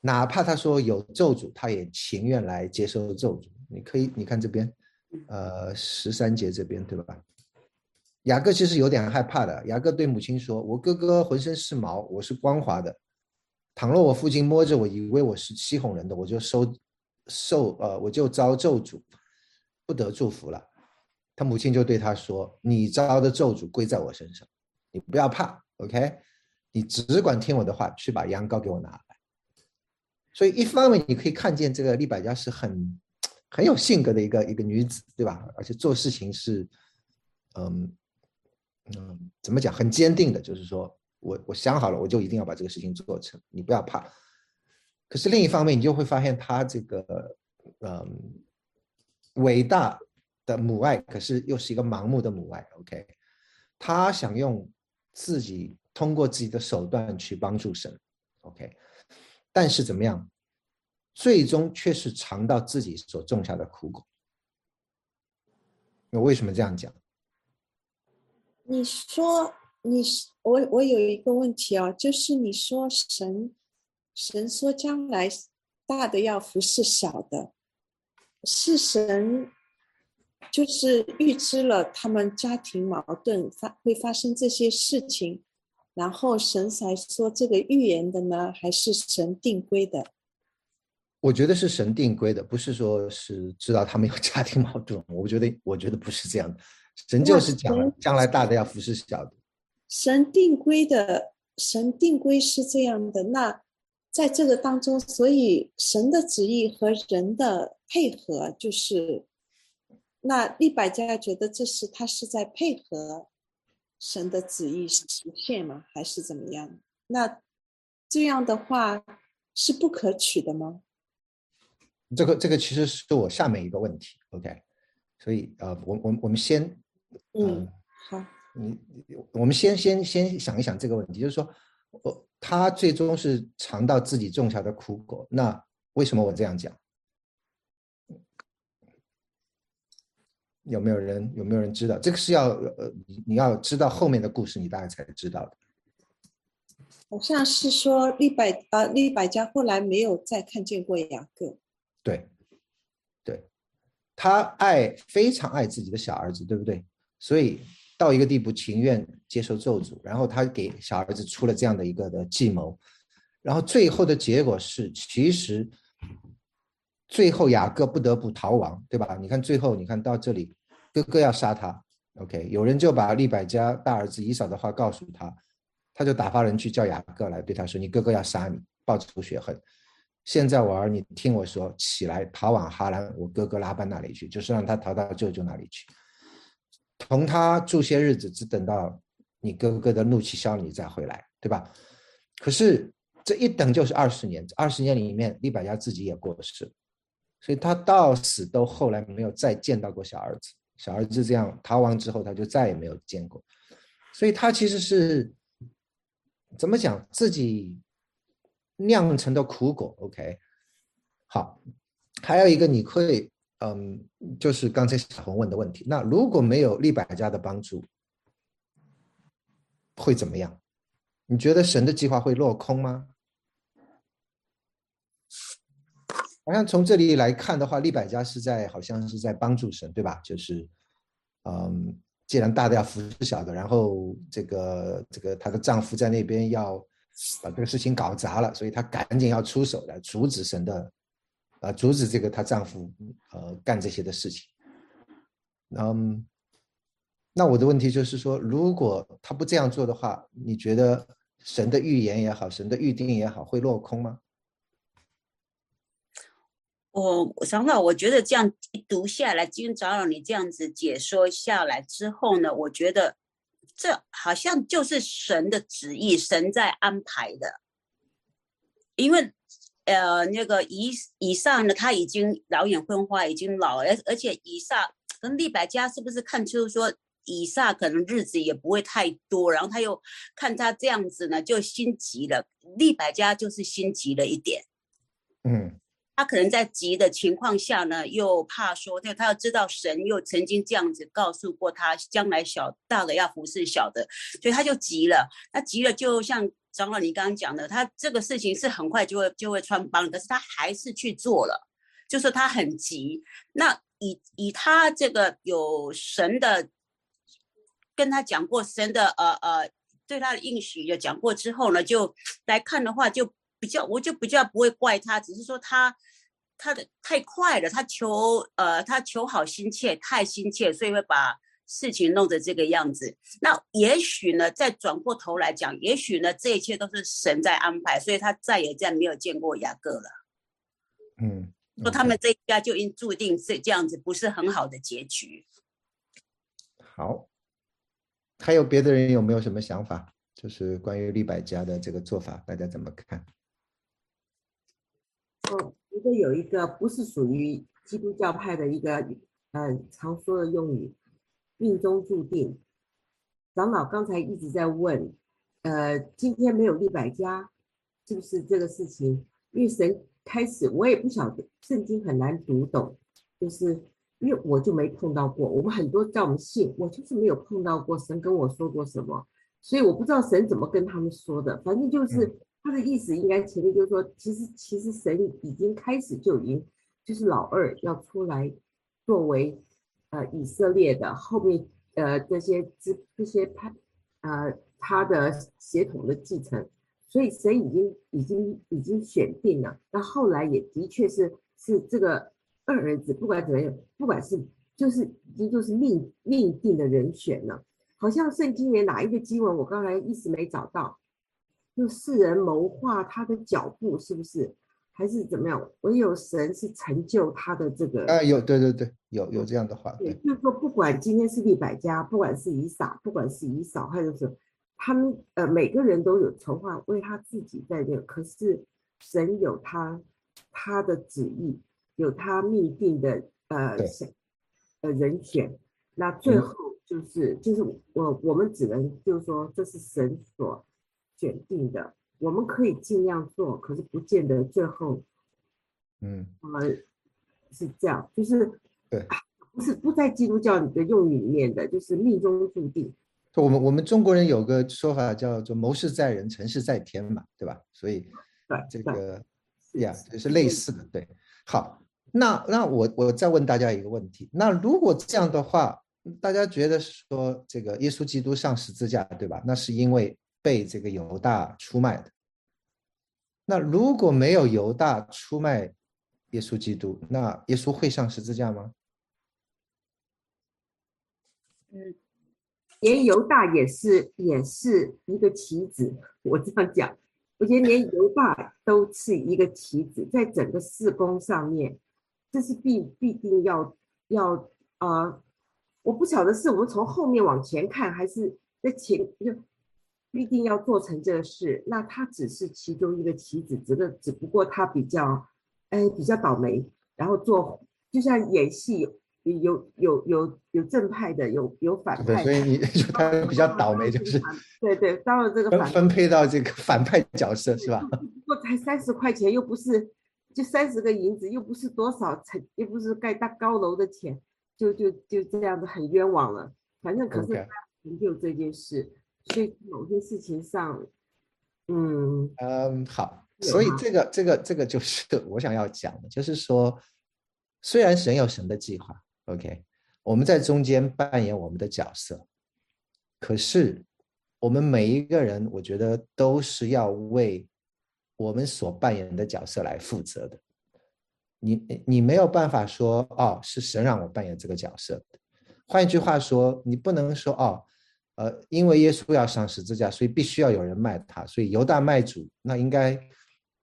Speaker 1: 哪怕他说有咒诅，他也情愿来接受咒诅。你可以，你看这边，呃，十三节这边，对吧？雅各其实有点害怕的。雅各对母亲说：“我哥哥浑身是毛，我是光滑的。倘若我父亲摸着我，以为我是欺哄人的，我就收受呃，我就遭咒诅，不得祝福了。”他母亲就对他说：“你遭的咒诅归在我身上，你不要怕，OK？你只管听我的话，去把羊羔给我拿来。”所以一方面你可以看见这个利百加是很很有性格的一个一个女子，对吧？而且做事情是，嗯嗯，怎么讲？很坚定的，就是说我我想好了，我就一定要把这个事情做成，你不要怕。可是另一方面，你就会发现她这个嗯伟大。的母爱，可是又是一个盲目的母爱。OK，他想用自己通过自己的手段去帮助神。OK，但是怎么样，最终却是尝到自己所种下的苦果。我为什么这样讲？
Speaker 2: 你说，你我，我有一个问题啊，就是你说神，神说将来大的要服侍小的，是神。就是预知了他们家庭矛盾发会发生这些事情，然后神才说这个预言的呢，还是神定规的？
Speaker 1: 我觉得是神定规的，不是说是知道他们有家庭矛盾。我觉得，我觉得不是这样的。神就是讲了，将来大的要服侍小的。
Speaker 2: 神定规的，神定规是这样的。那在这个当中，所以神的旨意和人的配合就是。那利百加觉得这是他是在配合神的旨意实现吗？还是怎么样？那这样的话是不可取的吗？
Speaker 1: 这个这个其实是我下面一个问题。OK，所以呃，我我我们先
Speaker 2: 嗯好，
Speaker 1: 你我们先先先想一想这个问题，就是说，我他最终是尝到自己种下的苦果。那为什么我这样讲？有没有人有没有人知道？这个是要呃，你你要知道后面的故事，你大概才知道的。
Speaker 2: 好像是说利百啊，利百家后来没有再看见过雅各。
Speaker 1: 对，对，他爱非常爱自己的小儿子，对不对？所以到一个地步，情愿接受咒诅，然后他给小儿子出了这样的一个的计谋，然后最后的结果是，其实最后雅各不得不逃亡，对吧？你看最后，你看到这里。哥哥要杀他，OK，有人就把利百加大儿子以扫的话告诉他，他就打发人去叫雅各来对他说：“你哥哥要杀你，报仇雪恨。现在我儿，你听我说，起来逃往哈兰，我哥哥拉班那里去，就是让他逃到舅舅那里去，同他住些日子，只等到你哥哥的怒气消了，你再回来，对吧？可是这一等就是二十年，二十年里面，李百家自己也过世，所以他到死都后来没有再见到过小儿子。”小儿子这样逃亡之后，他就再也没有见过，所以他其实是怎么讲自己酿成的苦果？OK，好，还有一个你会，嗯，就是刚才小红问的问题，那如果没有利百家的帮助，会怎么样？你觉得神的计划会落空吗？好像从这里来看的话，利百家是在好像是在帮助神，对吧？就是，嗯，既然大的要服侍小的，然后这个这个她的丈夫在那边要把这个事情搞砸了，所以她赶紧要出手来阻止神的，啊，阻止这个她丈夫呃干这些的事情。嗯，那我的问题就是说，如果他不这样做的话，你觉得神的预言也好，神的预定也好，会落空吗？
Speaker 3: 我我想法，我觉得这样一读下来，今天早上你这样子解说下来之后呢，我觉得这好像就是神的旨意，神在安排的。因为呃，那个以以上呢，他已经老眼昏花，已经老，而而且以上跟利百家是不是看出说以上可能日子也不会太多，然后他又看他这样子呢，就心急了。利百家就是心急了一点，
Speaker 1: 嗯。
Speaker 3: 他可能在急的情况下呢，又怕说他他要知道神又曾经这样子告诉过他，将来小大的要服侍小的，所以他就急了。他急了，就像张老你刚刚讲的，他这个事情是很快就会就会穿帮，可是他还是去做了，就是他很急。那以以他这个有神的跟他讲过神的呃呃对他的应许有讲过之后呢，就来看的话就。比较，我就比较不会怪他，只是说他他的太快了，他求呃，他求好心切，太心切，所以会把事情弄成这个样子。那也许呢，再转过头来讲，也许呢，这一切都是神在安排，所以他再也再没有见过雅各了。
Speaker 1: 嗯，
Speaker 3: 说他们这一家就应注定是这样子，不是很好的结局。
Speaker 1: 好，还有别的人有没有什么想法？就是关于利百家的这个做法，大家怎么看？
Speaker 4: 我觉得有一个不是属于基督教派的一个，呃，常说的用语，命中注定。长老刚才一直在问，呃，今天没有利百家，是不是这个事情？因为神开始，我也不晓得，圣经很难读懂，就是因为我就没碰到过。我们很多叫我们信，我就是没有碰到过神跟我说过什么，所以我不知道神怎么跟他们说的，反正就是。他的意思应该前面就是说，其实其实神已经开始就已经就是老二要出来作为呃以色列的后面呃这些这这些他呃他的血统的继承，所以神已经已经已经选定了。那后来也的确是是这个二儿子，不管怎么样，不管是就是已经就是命命定的人选了。好像圣经里哪一个经文，我刚才一时没找到。就世人谋划他的脚步，是不是？还是怎么样？唯有神是成就他的这个。
Speaker 1: 啊，有，对对对，有有这样的话。
Speaker 4: 对，就是说，不管今天是利百家，不管是以撒，不管是以扫，还是什么他们，呃，每个人都有筹划为他自己在这。可是神有他他的旨意，有他命定的呃呃人选。那最后就是就是我我们只能就是说，这是神所。选定的，我们可以尽量做，可是不见得最后，
Speaker 1: 嗯，
Speaker 4: 呃，是这样，就是
Speaker 1: 对，(clears throat)
Speaker 4: 不是不在基督教的用语里面的，就是命中注定。
Speaker 1: 我们我们中国人有个说法叫做“谋事在人，成事在天”嘛，对吧？所以，
Speaker 4: 对
Speaker 1: 这个呀，就是类似的。对，好，那那我我再问大家一个问题：那如果这样的话，大家觉得说这个耶稣基督上十字架，对吧？那是因为。被这个犹大出卖的。那如果没有犹大出卖耶稣基督，那耶稣会上十字架吗？
Speaker 4: 嗯，连犹大也是也是一个棋子。我这样讲，我觉得连犹大都是一个棋子，在整个事工上面，这是必必定要要啊！我不晓得是我们从后面往前看，还是在前就。必定要做成这个事，那他只是其中一个棋子，只个只不过他比较，哎，比较倒霉，然后做就像演戏，有有有有正派的，有有反派，
Speaker 1: 所以你就他比较倒霉，就是 (laughs)
Speaker 4: 对对，当了这个反
Speaker 1: 分配到这个反派角色是吧？
Speaker 4: 不过才三十块钱，又不是就三十个银子，又不是多少成，又不是盖大高楼的钱，就就就这样子很冤枉了。反正可是他成就这件事。所以某些事情上，嗯
Speaker 1: 嗯，好，所以这个这个这个就是 (laughs) 我想要讲的，就是说，虽然神有神的计划，OK，我们在中间扮演我们的角色，可是我们每一个人，我觉得都是要为我们所扮演的角色来负责的。你你没有办法说哦，是神让我扮演这个角色的。换一句话说，你不能说哦。呃，因为耶稣要上十字架，所以必须要有人卖他，所以犹大卖主，那应该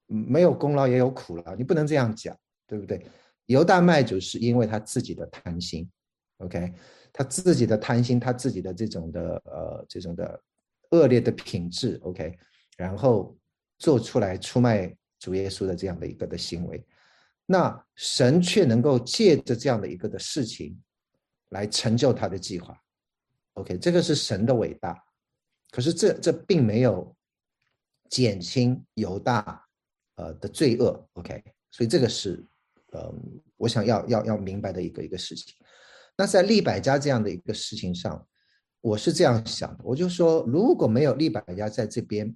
Speaker 1: 没有功劳也有苦劳，你不能这样讲，对不对？犹大卖主是因为他自己的贪心，OK，他自己的贪心，他自己的这种的呃这种的恶劣的品质，OK，然后做出来出卖主耶稣的这样的一个的行为，那神却能够借着这样的一个的事情来成就他的计划。OK，这个是神的伟大，可是这这并没有减轻犹大呃的罪恶。OK，所以这个是，嗯，我想要要要明白的一个一个事情。那在利百家这样的一个事情上，我是这样想的，我就说，如果没有利百家在这边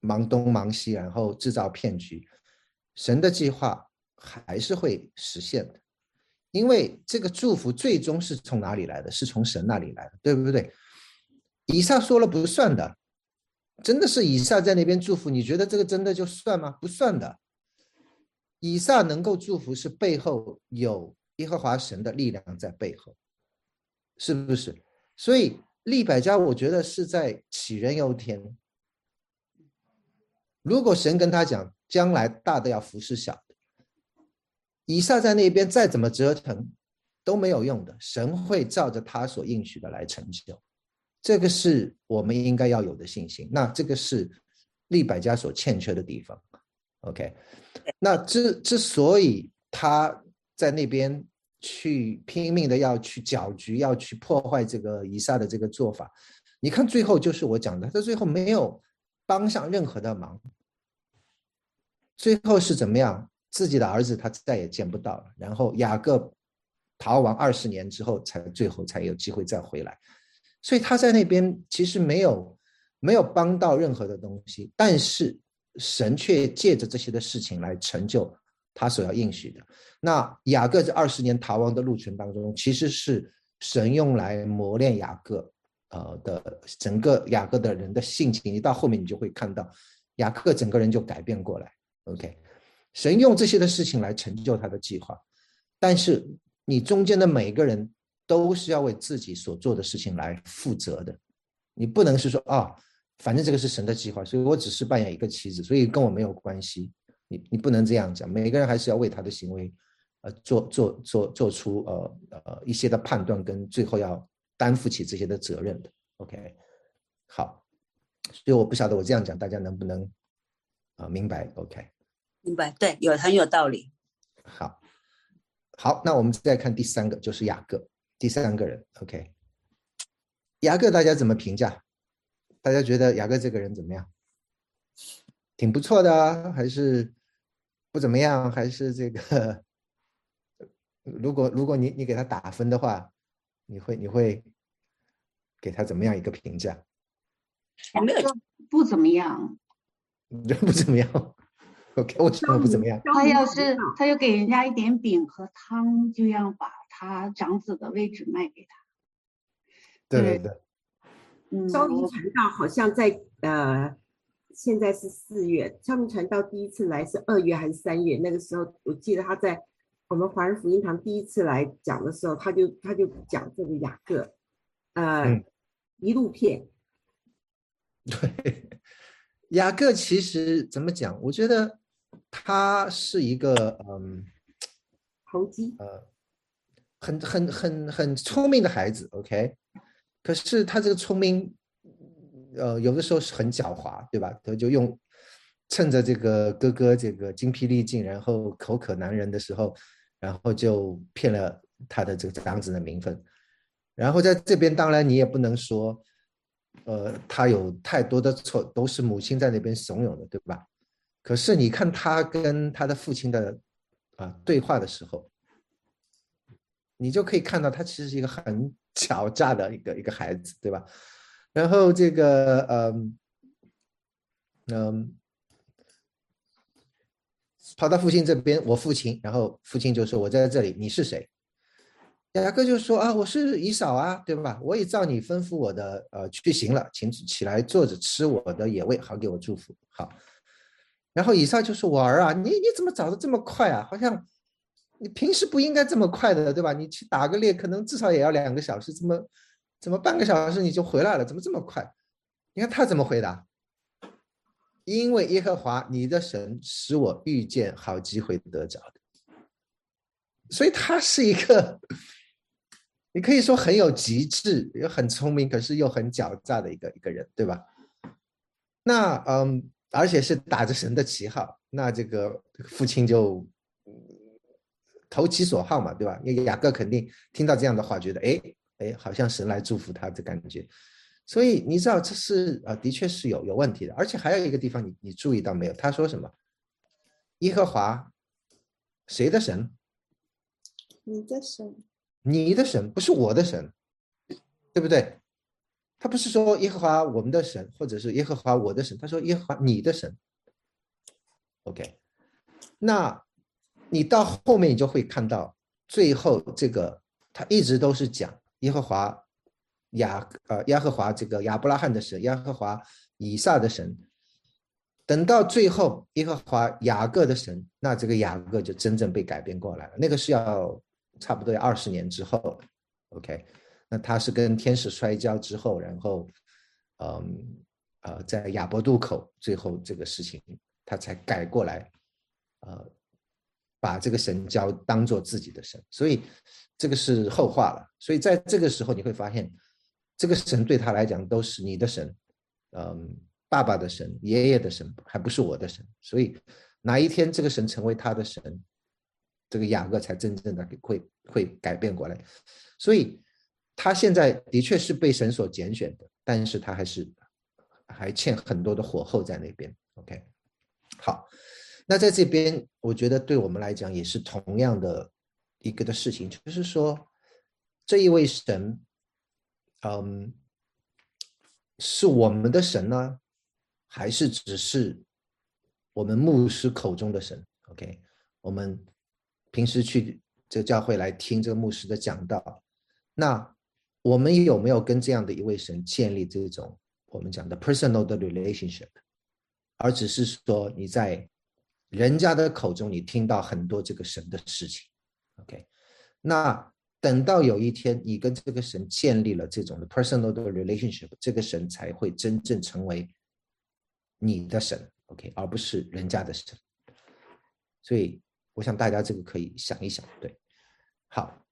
Speaker 1: 忙东忙西，然后制造骗局，神的计划还是会实现的，因为这个祝福最终是从哪里来的？是从神那里来的，对不对？以撒说了不算的，真的是以撒在那边祝福，你觉得这个真的就算吗？不算的。以撒能够祝福，是背后有耶和华神的力量在背后，是不是？所以利百家，我觉得是在杞人忧天。如果神跟他讲，将来大的要服侍小的，以撒在那边再怎么折腾都没有用的，神会照着他所应许的来成就。这个是我们应该要有的信心。那这个是利百加所欠缺的地方。OK。那之之所以他在那边去拼命的要去搅局，要去破坏这个以撒的这个做法，你看最后就是我讲的，他最后没有帮上任何的忙，最后是怎么样？自己的儿子他再也见不到了，然后雅各逃亡二十年之后，才最后才有机会再回来，所以他在那边其实没有没有帮到任何的东西，但是。神却借着这些的事情来成就他所要应许的。那雅各这二十年逃亡的路程当中，其实是神用来磨练雅各，呃的整个雅各的人的性情。你到后面你就会看到，雅各整个人就改变过来。OK，神用这些的事情来成就他的计划，但是你中间的每一个人都是要为自己所做的事情来负责的，你不能是说啊。反正这个是神的计划，所以我只是扮演一个棋子，所以跟我没有关系。你你不能这样讲，每个人还是要为他的行为，呃，做做做做出呃呃一些的判断，跟最后要担负起这些的责任的。OK，好，所以我不晓得我这样讲大家能不能啊明白？OK，
Speaker 3: 明白，对，有很有道理。
Speaker 1: 好，好，那我们再看第三个，就是雅各，第三个人。OK，雅各大家怎么评价？大家觉得雅各这个人怎么样？挺不错的啊，还是不怎么样？还是这个？如果如果你你给他打分的话，你会你会给他怎么样一个评价？
Speaker 5: 没有，不怎么样。(laughs)
Speaker 1: 不怎么样。(laughs) OK，为什么不怎么样？
Speaker 5: 他要是他要给人家一点饼和汤，就要把他长子的位置卖给他。
Speaker 1: 对对对。
Speaker 4: 昭明传道好像在呃，现在是四月。昭明传道第一次来是二月还是三月？那个时候我记得他在我们华人福音堂第一次来讲的时候，他就他就讲这个雅各，呃，一路骗。(laughs)
Speaker 1: 对，雅各其实怎么讲？我觉得他是一个嗯，
Speaker 4: 投机，
Speaker 1: 呃，很很很很聪明的孩子。OK。可是他这个聪明，呃，有的时候是很狡猾，对吧？他就用趁着这个哥哥这个精疲力尽，然后口渴难忍的时候，然后就骗了他的这个长子的名分。然后在这边，当然你也不能说，呃，他有太多的错，都是母亲在那边怂恿的，对吧？可是你看他跟他的父亲的啊对话的时候，你就可以看到他其实是一个很。狡诈的一个一个孩子，对吧？然后这个，嗯嗯，跑到父亲这边，我父亲，然后父亲就说：“我在这里，你是谁？”雅各就说：“啊，我是姨嫂啊，对吧？我也照你吩咐我的，呃，去行了，请起来坐着吃我的野味，好给我祝福。”好，然后以上就是：“我儿啊，你你怎么找的这么快啊？好像……”你平时不应该这么快的，对吧？你去打个猎，可能至少也要两个小时，怎么怎么半个小时你就回来了？怎么这么快？你看他怎么回答？因为耶和华你的神使我遇见好机会得着的，所以他是一个，你可以说很有极致，又很聪明，可是又很狡诈的一个一个人，对吧？那嗯，而且是打着神的旗号，那这个父亲就。投其所好嘛，对吧？因为雅各肯定听到这样的话，觉得哎哎，好像神来祝福他的感觉。所以你知道这是啊，的确是有有问题的。而且还有一个地方，你你注意到没有？他说什么？耶和华谁的神？
Speaker 2: 你的神，
Speaker 1: 你的神不是我的神，对不对？他不是说耶和华我们的神，或者是耶和华我的神，他说耶和华你的神。OK，那你到后面你就会看到，最后这个他一直都是讲耶和华亚呃耶和华这个亚伯拉罕的神，耶和华以撒的神。等到最后耶和华雅各的神，那这个雅各就真正被改变过来了。那个是要差不多要二十年之后，OK。那他是跟天使摔跤之后，然后，嗯，呃，在亚伯渡口，最后这个事情他才改过来，呃，把这个神交当做自己的神，所以这个是后话了。所以在这个时候你会发现，这个神对他来讲都是你的神，嗯，爸爸的神、爷爷的神，还不是我的神。所以哪一天这个神成为他的神，这个雅各才真正的会会改变过来。所以。他现在的确是被神所拣选的，但是他还是还欠很多的火候在那边。OK，好，那在这边，我觉得对我们来讲也是同样的一个的事情，就是说这一位神，嗯，是我们的神呢，还是只是我们牧师口中的神？OK，我们平时去这个教会来听这个牧师的讲道，那。我们有没有跟这样的一位神建立这种我们讲的 personal 的 relationship，而只是说你在人家的口中你听到很多这个神的事情，OK？那等到有一天你跟这个神建立了这种的 personal 的 relationship，这个神才会真正成为你的神，OK？而不是人家的神。所以我想大家这个可以想一想，对，好，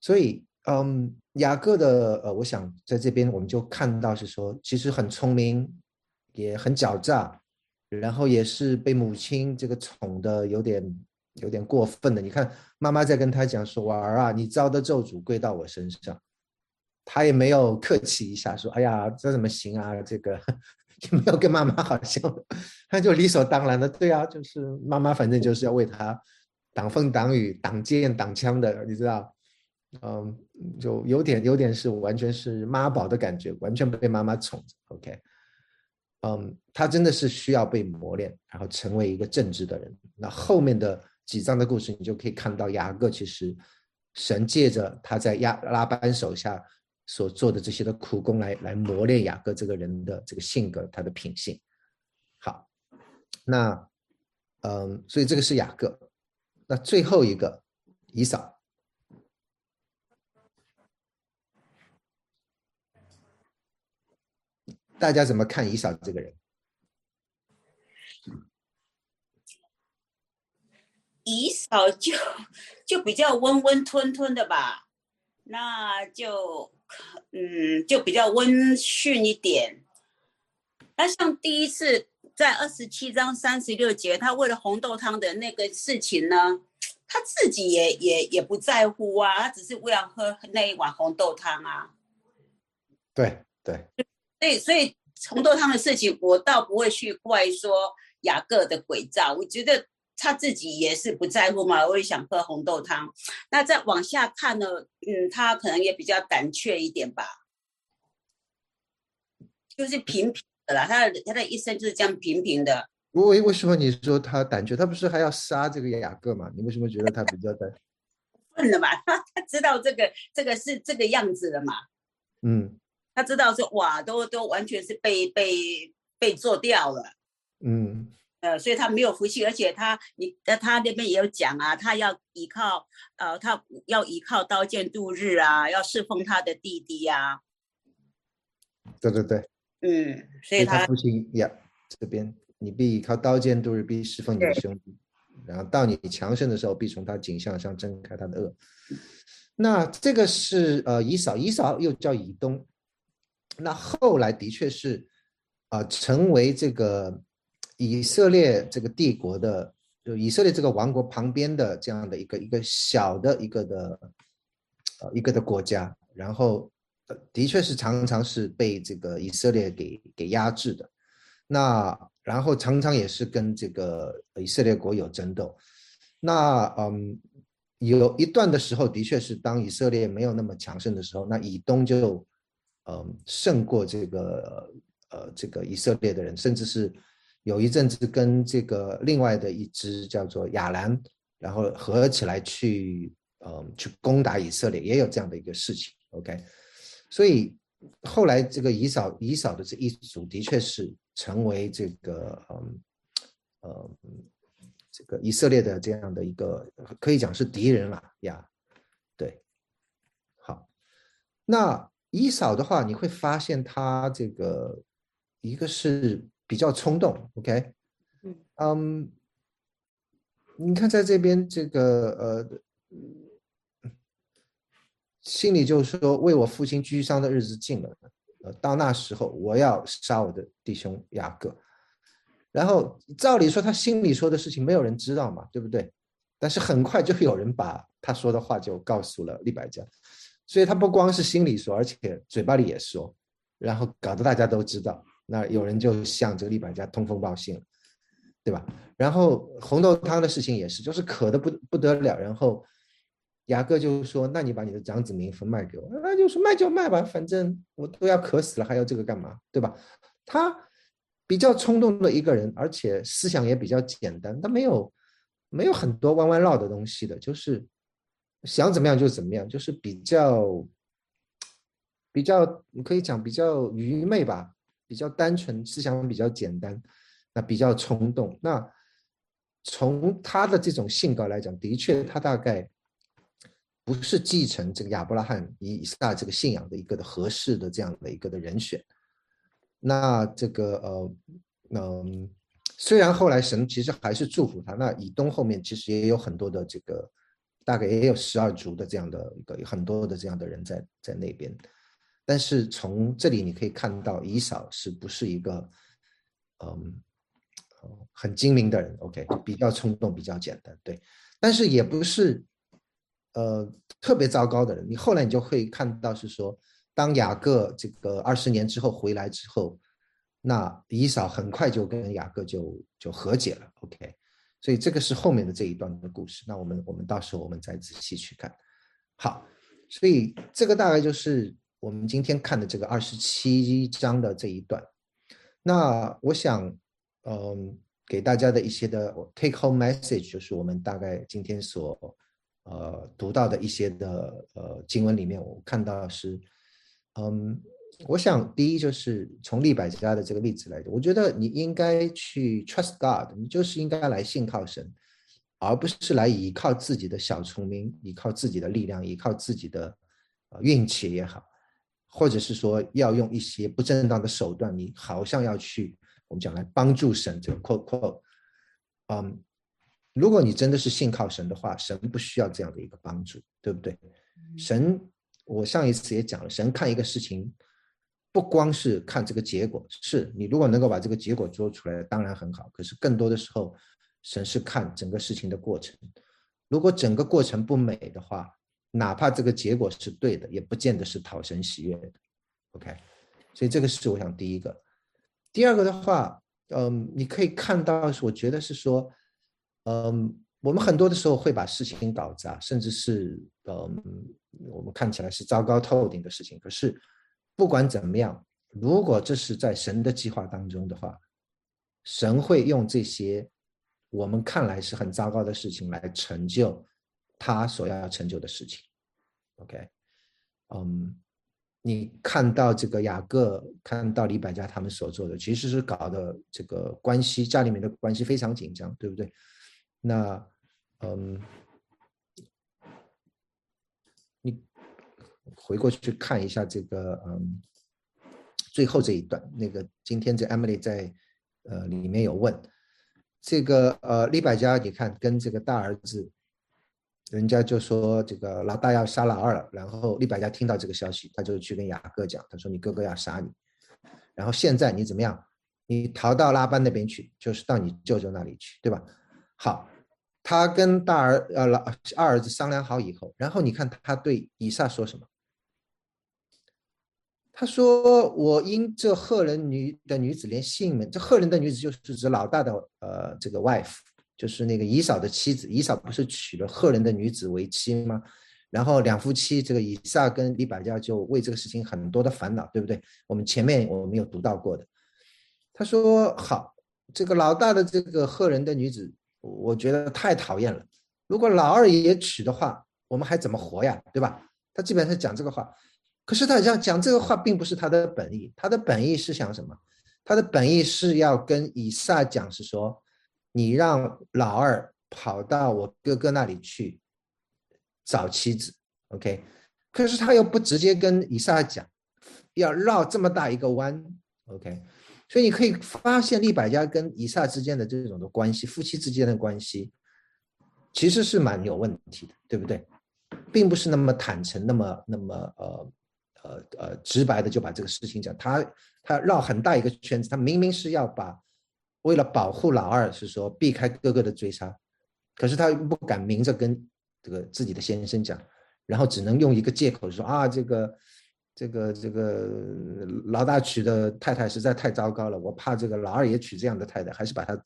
Speaker 1: 所以。嗯，雅各的呃，我想在这边我们就看到是说，其实很聪明，也很狡诈，然后也是被母亲这个宠的有点有点过分的。你看妈妈在跟他讲说：“娃儿啊，你遭的咒诅归到我身上。”他也没有客气一下说：“哎呀，这怎么行啊？”这个 (laughs) 也没有跟妈妈好像，他就理所当然的，对啊，就是妈妈反正就是要为他挡风挡雨、挡箭挡枪的，你知道。嗯，就有点有点是完全是妈宝的感觉，完全被妈妈宠着。OK，嗯，他真的是需要被磨练，然后成为一个正直的人。那后面的几章的故事，你就可以看到雅各其实神借着他在亚拉班手下所做的这些的苦工来来磨练雅各这个人的这个性格，他的品性。好，那嗯，所以这个是雅各。那最后一个以扫。大家怎么看以扫这个人？
Speaker 3: 以扫就 (laughs) 就比较温温吞吞的吧，那就嗯就比较温驯一点。那像第一次在二十七章三十六节，他为了红豆汤的那个事情呢，他自己也也也不在乎啊，他只是为了喝那一碗红豆汤啊。
Speaker 1: 对对。
Speaker 3: 对，所以红豆汤的事情，我倒不会去怪说雅各的诡诈。我觉得他自己也是不在乎嘛，我也想喝红豆汤。那再往下看呢，嗯，他可能也比较胆怯一点吧，就是平平的啦。他的他的一生就是这样平平的。
Speaker 1: 为为什么你说他胆怯？他不是还要杀这个雅各嘛？你为什么觉得他比较胆？(laughs)
Speaker 3: 笨了嘛，他他知道这个这个是这个样子的嘛。
Speaker 1: 嗯。
Speaker 3: 他知道说哇，都都完全是被被被做掉了，
Speaker 1: 嗯，
Speaker 3: 呃，所以他没有福气，而且他你在他那边也有讲啊，他要依靠呃，他要依靠刀剑度日啊，要侍奉他的弟弟呀，
Speaker 1: 对对对，
Speaker 3: 嗯，所以他
Speaker 1: 父亲呀这边，你必依靠刀剑度日，必侍奉你的兄弟，然后到你强盛的时候，必从他颈项上挣开他的恶。那这个是呃以扫，以扫又叫以东。那后来的确是，啊，成为这个以色列这个帝国的，就以色列这个王国旁边的这样的一个一个小的一个的，呃，一个的国家，然后的确是常常是被这个以色列给给压制的，那然后常常也是跟这个以色列国有争斗，那嗯，有一段的时候，的确是当以色列没有那么强盛的时候，那以东就嗯胜过这个呃这个以色列的人，甚至是有一阵子跟这个另外的一支叫做亚兰，然后合起来去嗯去攻打以色列，也有这样的一个事情。OK，所以后来这个以扫以扫的这一组的确是成为这个嗯呃。这个以色列的这样的一个可以讲是敌人了呀，对，好，那以扫的话，你会发现他这个一个是比较冲动，OK，嗯，你看在这边这个呃，心里就是说为我父亲居丧的日子近了，呃，到那时候我要杀我的弟兄雅各。然后照理说，他心里说的事情没有人知道嘛，对不对？但是很快就有人把他说的话就告诉了利百加，所以他不光是心里说，而且嘴巴里也说，然后搞得大家都知道。那有人就向这个利百家通风报信了，对吧？然后红豆汤的事情也是，就是渴的不不得了。然后牙哥就说：“那你把你的长子名分卖给我，那就说卖就卖吧，反正我都要渴死了，还要这个干嘛？对吧？”他。比较冲动的一个人，而且思想也比较简单，他没有没有很多弯弯绕的东西的，就是想怎么样就怎么样，就是比较比较你可以讲比较愚昧吧，比较单纯，思想比较简单，那比较冲动。那从他的这种性格来讲，的确他大概不是继承这个亚伯拉罕以以撒这个信仰的一个的合适的这样的一个的人选。那这个呃，嗯，虽然后来神其实还是祝福他，那以东后面其实也有很多的这个，大概也有十二族的这样的一个很多的这样的人在在那边，但是从这里你可以看到，以扫是不是一个嗯，很精明的人？OK，比较冲动，比较简单，对，但是也不是呃特别糟糕的人。你后来你就会看到是说。当雅各这个二十年之后回来之后，那以扫很快就跟雅各就就和解了。OK，所以这个是后面的这一段的故事。那我们我们到时候我们再仔细去看。好，所以这个大概就是我们今天看的这个二十七章的这一段。那我想，嗯，给大家的一些的 take home message 就是我们大概今天所呃读到的一些的呃经文里面，我看到是。嗯，我想第一就是从利百家的这个例子来讲，我觉得你应该去 trust God，你就是应该来信靠神，而不是来依靠自己的小聪明，依靠自己的力量，依靠自己的呃运气也好，或者是说要用一些不正当的手段，你好像要去我们讲来帮助神这个 quote quote，嗯，如果你真的是信靠神的话，神不需要这样的一个帮助，对不对？神。我上一次也讲了，神看一个事情，不光是看这个结果，是你如果能够把这个结果做出来，当然很好。可是更多的时候，神是看整个事情的过程。如果整个过程不美的话，哪怕这个结果是对的，也不见得是讨神喜悦的。OK，所以这个是我想第一个。第二个的话，嗯，你可以看到，我觉得是说，嗯，我们很多的时候会把事情搞砸，甚至是嗯。我们看起来是糟糕透顶的事情，可是不管怎么样，如果这是在神的计划当中的话，神会用这些我们看来是很糟糕的事情来成就他所要成就的事情。OK，嗯，你看到这个雅各，看到李百家他们所做的，其实是搞的这个关系家里面的关系非常紧张，对不对？那嗯。回过去看一下这个，嗯，最后这一段，那个今天这 Emily 在，呃，里面有问，这个呃，李百家，你看跟这个大儿子，人家就说这个老大要杀老二了，然后李百家听到这个消息，他就去跟雅各讲，他说你哥哥要杀你，然后现在你怎么样？你逃到拉班那边去，就是到你舅舅那里去，对吧？好，他跟大儿呃老二儿子商量好以后，然后你看他对以撒说什么？他说：“我因这赫人女的女子连姓名，这赫人的女子就是指老大的呃这个 wife，就是那个以嫂的妻子，以嫂不是娶了赫人的女子为妻吗？然后两夫妻这个以撒跟利百加就为这个事情很多的烦恼，对不对？我们前面我们有读到过的。他说好，这个老大的这个赫人的女子，我觉得太讨厌了。如果老二也娶的话，我们还怎么活呀？对吧？他基本上讲这个话。可是他讲讲这个话，并不是他的本意。他的本意是想什么？他的本意是要跟以撒讲，是说，你让老二跑到我哥哥那里去找妻子，OK？可是他又不直接跟以撒讲，要绕这么大一个弯，OK？所以你可以发现利百加跟以撒之间的这种的关系，夫妻之间的关系，其实是蛮有问题的，对不对？并不是那么坦诚，那么那么呃。呃，直白的就把这个事情讲，他他绕很大一个圈子，他明明是要把为了保护老二，是说避开哥哥的追杀，可是他不敢明着跟这个自己的先生讲，然后只能用一个借口说啊，这个这个这个老大娶的太太实在太糟糕了，我怕这个老二也娶这样的太太，还是把他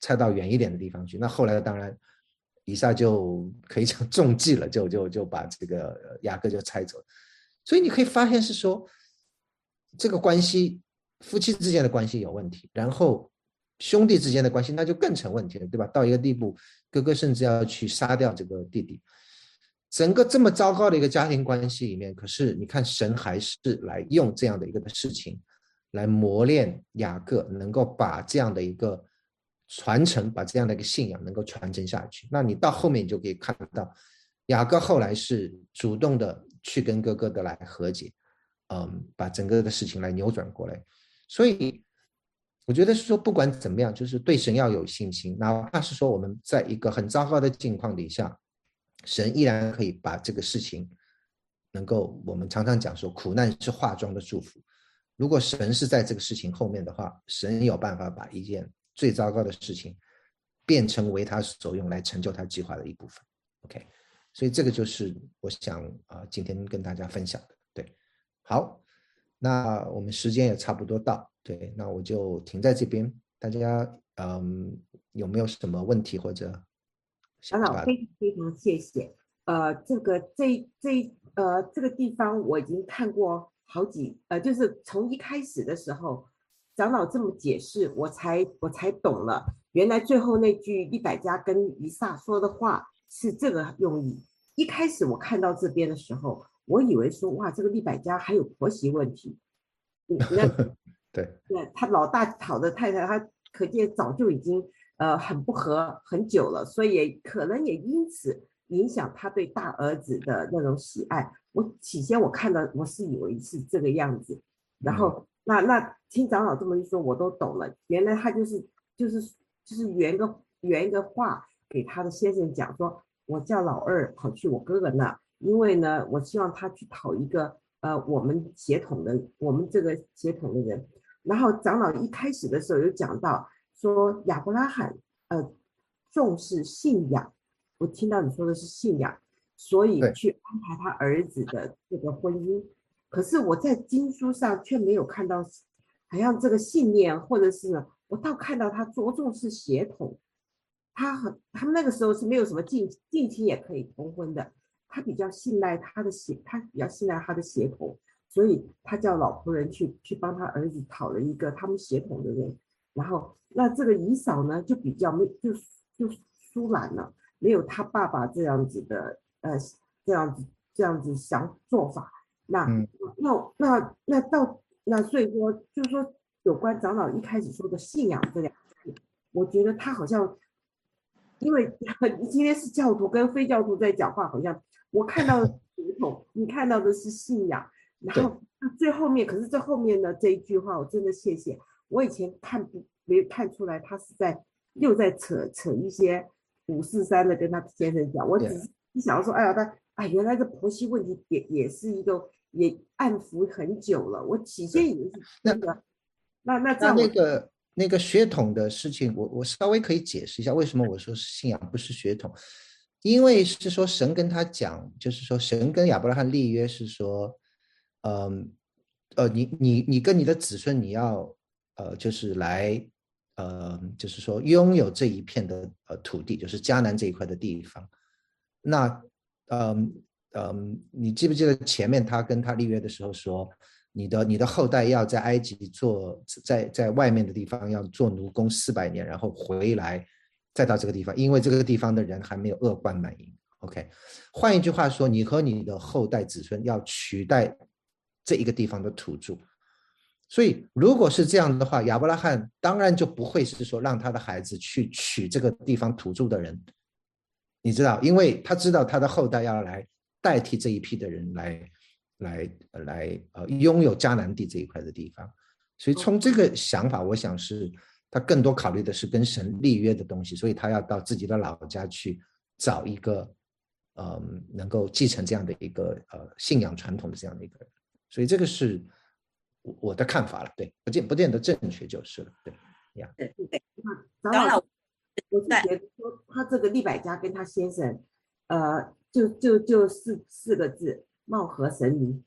Speaker 1: 拆到远一点的地方去。那后来当然，一下就可以讲 (laughs) 中计了，就就就把这个雅各就拆走。所以你可以发现是说，这个关系，夫妻之间的关系有问题，然后兄弟之间的关系那就更成问题了，对吧？到一个地步，哥哥甚至要去杀掉这个弟弟，整个这么糟糕的一个家庭关系里面，可是你看神还是来用这样的一个事情，来磨练雅各，能够把这样的一个传承，把这样的一个信仰能够传承下去。那你到后面你就可以看到，雅各后来是主动的。去跟哥哥的来和解，嗯，把整个的事情来扭转过来。所以我觉得是说，不管怎么样，就是对神要有信心，哪怕是说我们在一个很糟糕的境况底下，神依然可以把这个事情能够。我们常常讲说，苦难是化妆的祝福。如果神是在这个事情后面的话，神有办法把一件最糟糕的事情变成为他所用，来成就他计划的一部分。OK。所以这个就是我想啊，今天跟大家分享的。对，好，那我们时间也差不多到，对，那我就停在这边。大家嗯，有没有什么问题或者？
Speaker 4: 长老，非常非常谢谢。呃，这个这这呃这个地方我已经看过好几呃，就是从一开始的时候，长老这么解释，我才我才懂了，原来最后那句一百家跟以撒说的话是这个用意。一开始我看到这边的时候，我以为说哇，这个利百家还有婆媳问题。那 (laughs)
Speaker 1: 对，
Speaker 4: 那他老大讨的太太，他可见早就已经呃很不和很久了，所以可能也因此影响他对大儿子的那种喜爱。我起先我看到我是以为是这个样子，然后那那听长老这么一说，我都懂了，原来他就是就是就是圆个圆一个话给他的先生讲说。我叫老二跑去我哥哥那，因为呢，我希望他去讨一个呃我们血统的，我们这个血统的人。然后长老一开始的时候有讲到说亚伯拉罕呃重视信仰，我听到你说的是信仰，所以去安排他儿子的这个婚姻。可是我在经书上却没有看到，好像这个信念，或者是我倒看到他着重是血统。他很，他们那个时候是没有什么近近亲也可以通婚的，他比较信赖他的血，他比较信赖他的血统，所以他叫老仆人去去帮他儿子讨了一个他们血统的人，然后那这个姨嫂呢就比较没就就疏懒了，没有他爸爸这样子的呃这样子这样子想做法，那那那那到那所以说就是说有关长老一开始说的信仰这两个字，我觉得他好像。因为 (laughs) 今天是教徒跟非教徒在讲话，好像我看到传统，你看到的是信仰，然后最后面，可是这后面的这一句话，我真的谢谢。我以前看不没看出来，他是在又在扯扯一些五四三的跟他先生讲。我只是想要说，哎呀，他哎，原来这婆媳问题也也是一个也暗伏很久了。我起先以为是那个，那那这样
Speaker 1: 那个。那个血统的事情，我我稍微可以解释一下，为什么我说信仰不是血统？因为是说神跟他讲，就是说神跟亚伯拉罕立约是说，嗯，呃，你你你跟你的子孙你要，呃，就是来，呃，就是说拥有这一片的呃土地，就是迦南这一块的地方。那，嗯嗯，你记不记得前面他跟他立约的时候说，你的你的后代要在埃及做，在在外面的地方要做奴工四百年，然后回来再到这个地方，因为这个地方的人还没有恶贯满盈。OK，换一句话说，你和你的后代子孙要取代这一个地方的土著。所以，如果是这样的话，亚伯拉罕当然就不会是说让他的孩子去娶这个地方土著的人，你知道，因为他知道他的后代要来代替这一批的人来，来，来，呃，拥有迦南地这一块的地方。所以从这个想法，我想是他更多考虑的是跟神立约的东西，所以他要到自己的老家去找一个，嗯，能够继承这样的一个呃信仰传统的这样的一个人。所以这个是。我我的看法了，对，不见不见得正确就是了，对，呀，
Speaker 3: 对对。
Speaker 4: 当然，我是觉得说他这个利百家跟他先生，呃，就就就四四个字，貌合神离。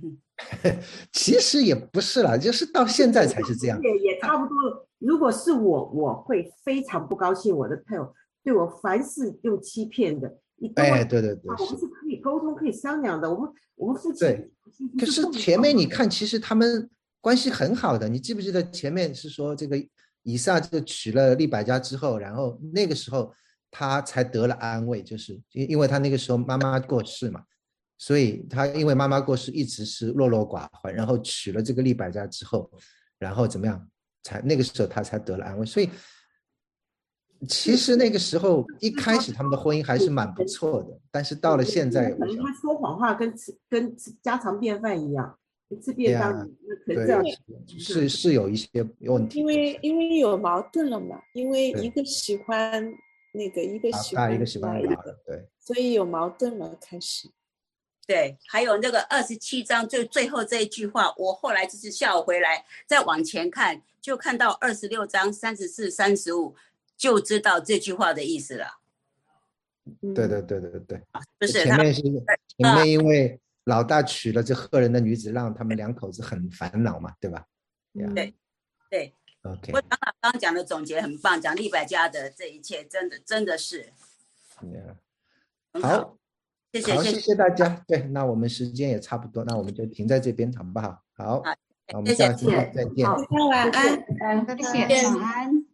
Speaker 4: (laughs)
Speaker 1: 其实也不是啦，就是到现在才是这样。(laughs)
Speaker 4: 也也差不多了。如果是我，我会非常不高兴，我的配偶对我凡事用欺骗的。
Speaker 1: 哎，对对对，
Speaker 4: 我们是可以沟通、可以商量的。我们我们夫妻
Speaker 1: 对，可是前面你看，其实他们关系很好的。你记不记得前面是说这个以撒就娶了利百家之后，然后那个时候他才得了安慰，就是因因为他那个时候妈妈过世嘛，所以他因为妈妈过世一直是落落寡欢，然后娶了这个利百家之后，然后怎么样，才那个时候他才得了安慰，所以。其实那个时候一开始他们的婚姻还是蛮不错的，但是到了现在，
Speaker 4: 可能他说谎话跟吃跟吃家常便饭一样，一次便当，可能这样
Speaker 1: 是是有一些问题。
Speaker 2: 因为因为有矛盾了嘛，因为一个喜欢那个，一个喜欢
Speaker 1: 一个喜欢老的，对，
Speaker 2: 所以有矛盾了开始。
Speaker 3: 对，还有那个二十七章最最后这一句话，我后来就是下午回来再往前看，就看到二十六章三十四、三十五。就知道这句话的意思了。
Speaker 1: 对对对对对
Speaker 3: 不是
Speaker 1: 前面是前面因为老大娶了这赫人的女子，让他们两口子很烦恼嘛，对吧？
Speaker 3: 对对。
Speaker 1: OK。
Speaker 3: 我长老刚讲的总结很棒，讲利百家的这一切，真的真的是。
Speaker 1: 好，
Speaker 3: 谢谢
Speaker 1: 谢谢大家。对，那我们时间也差不多，那我们就停在这边，好不好？好，那我们下次再见。
Speaker 2: 晚安，
Speaker 5: 嗯，谢谢，晚安。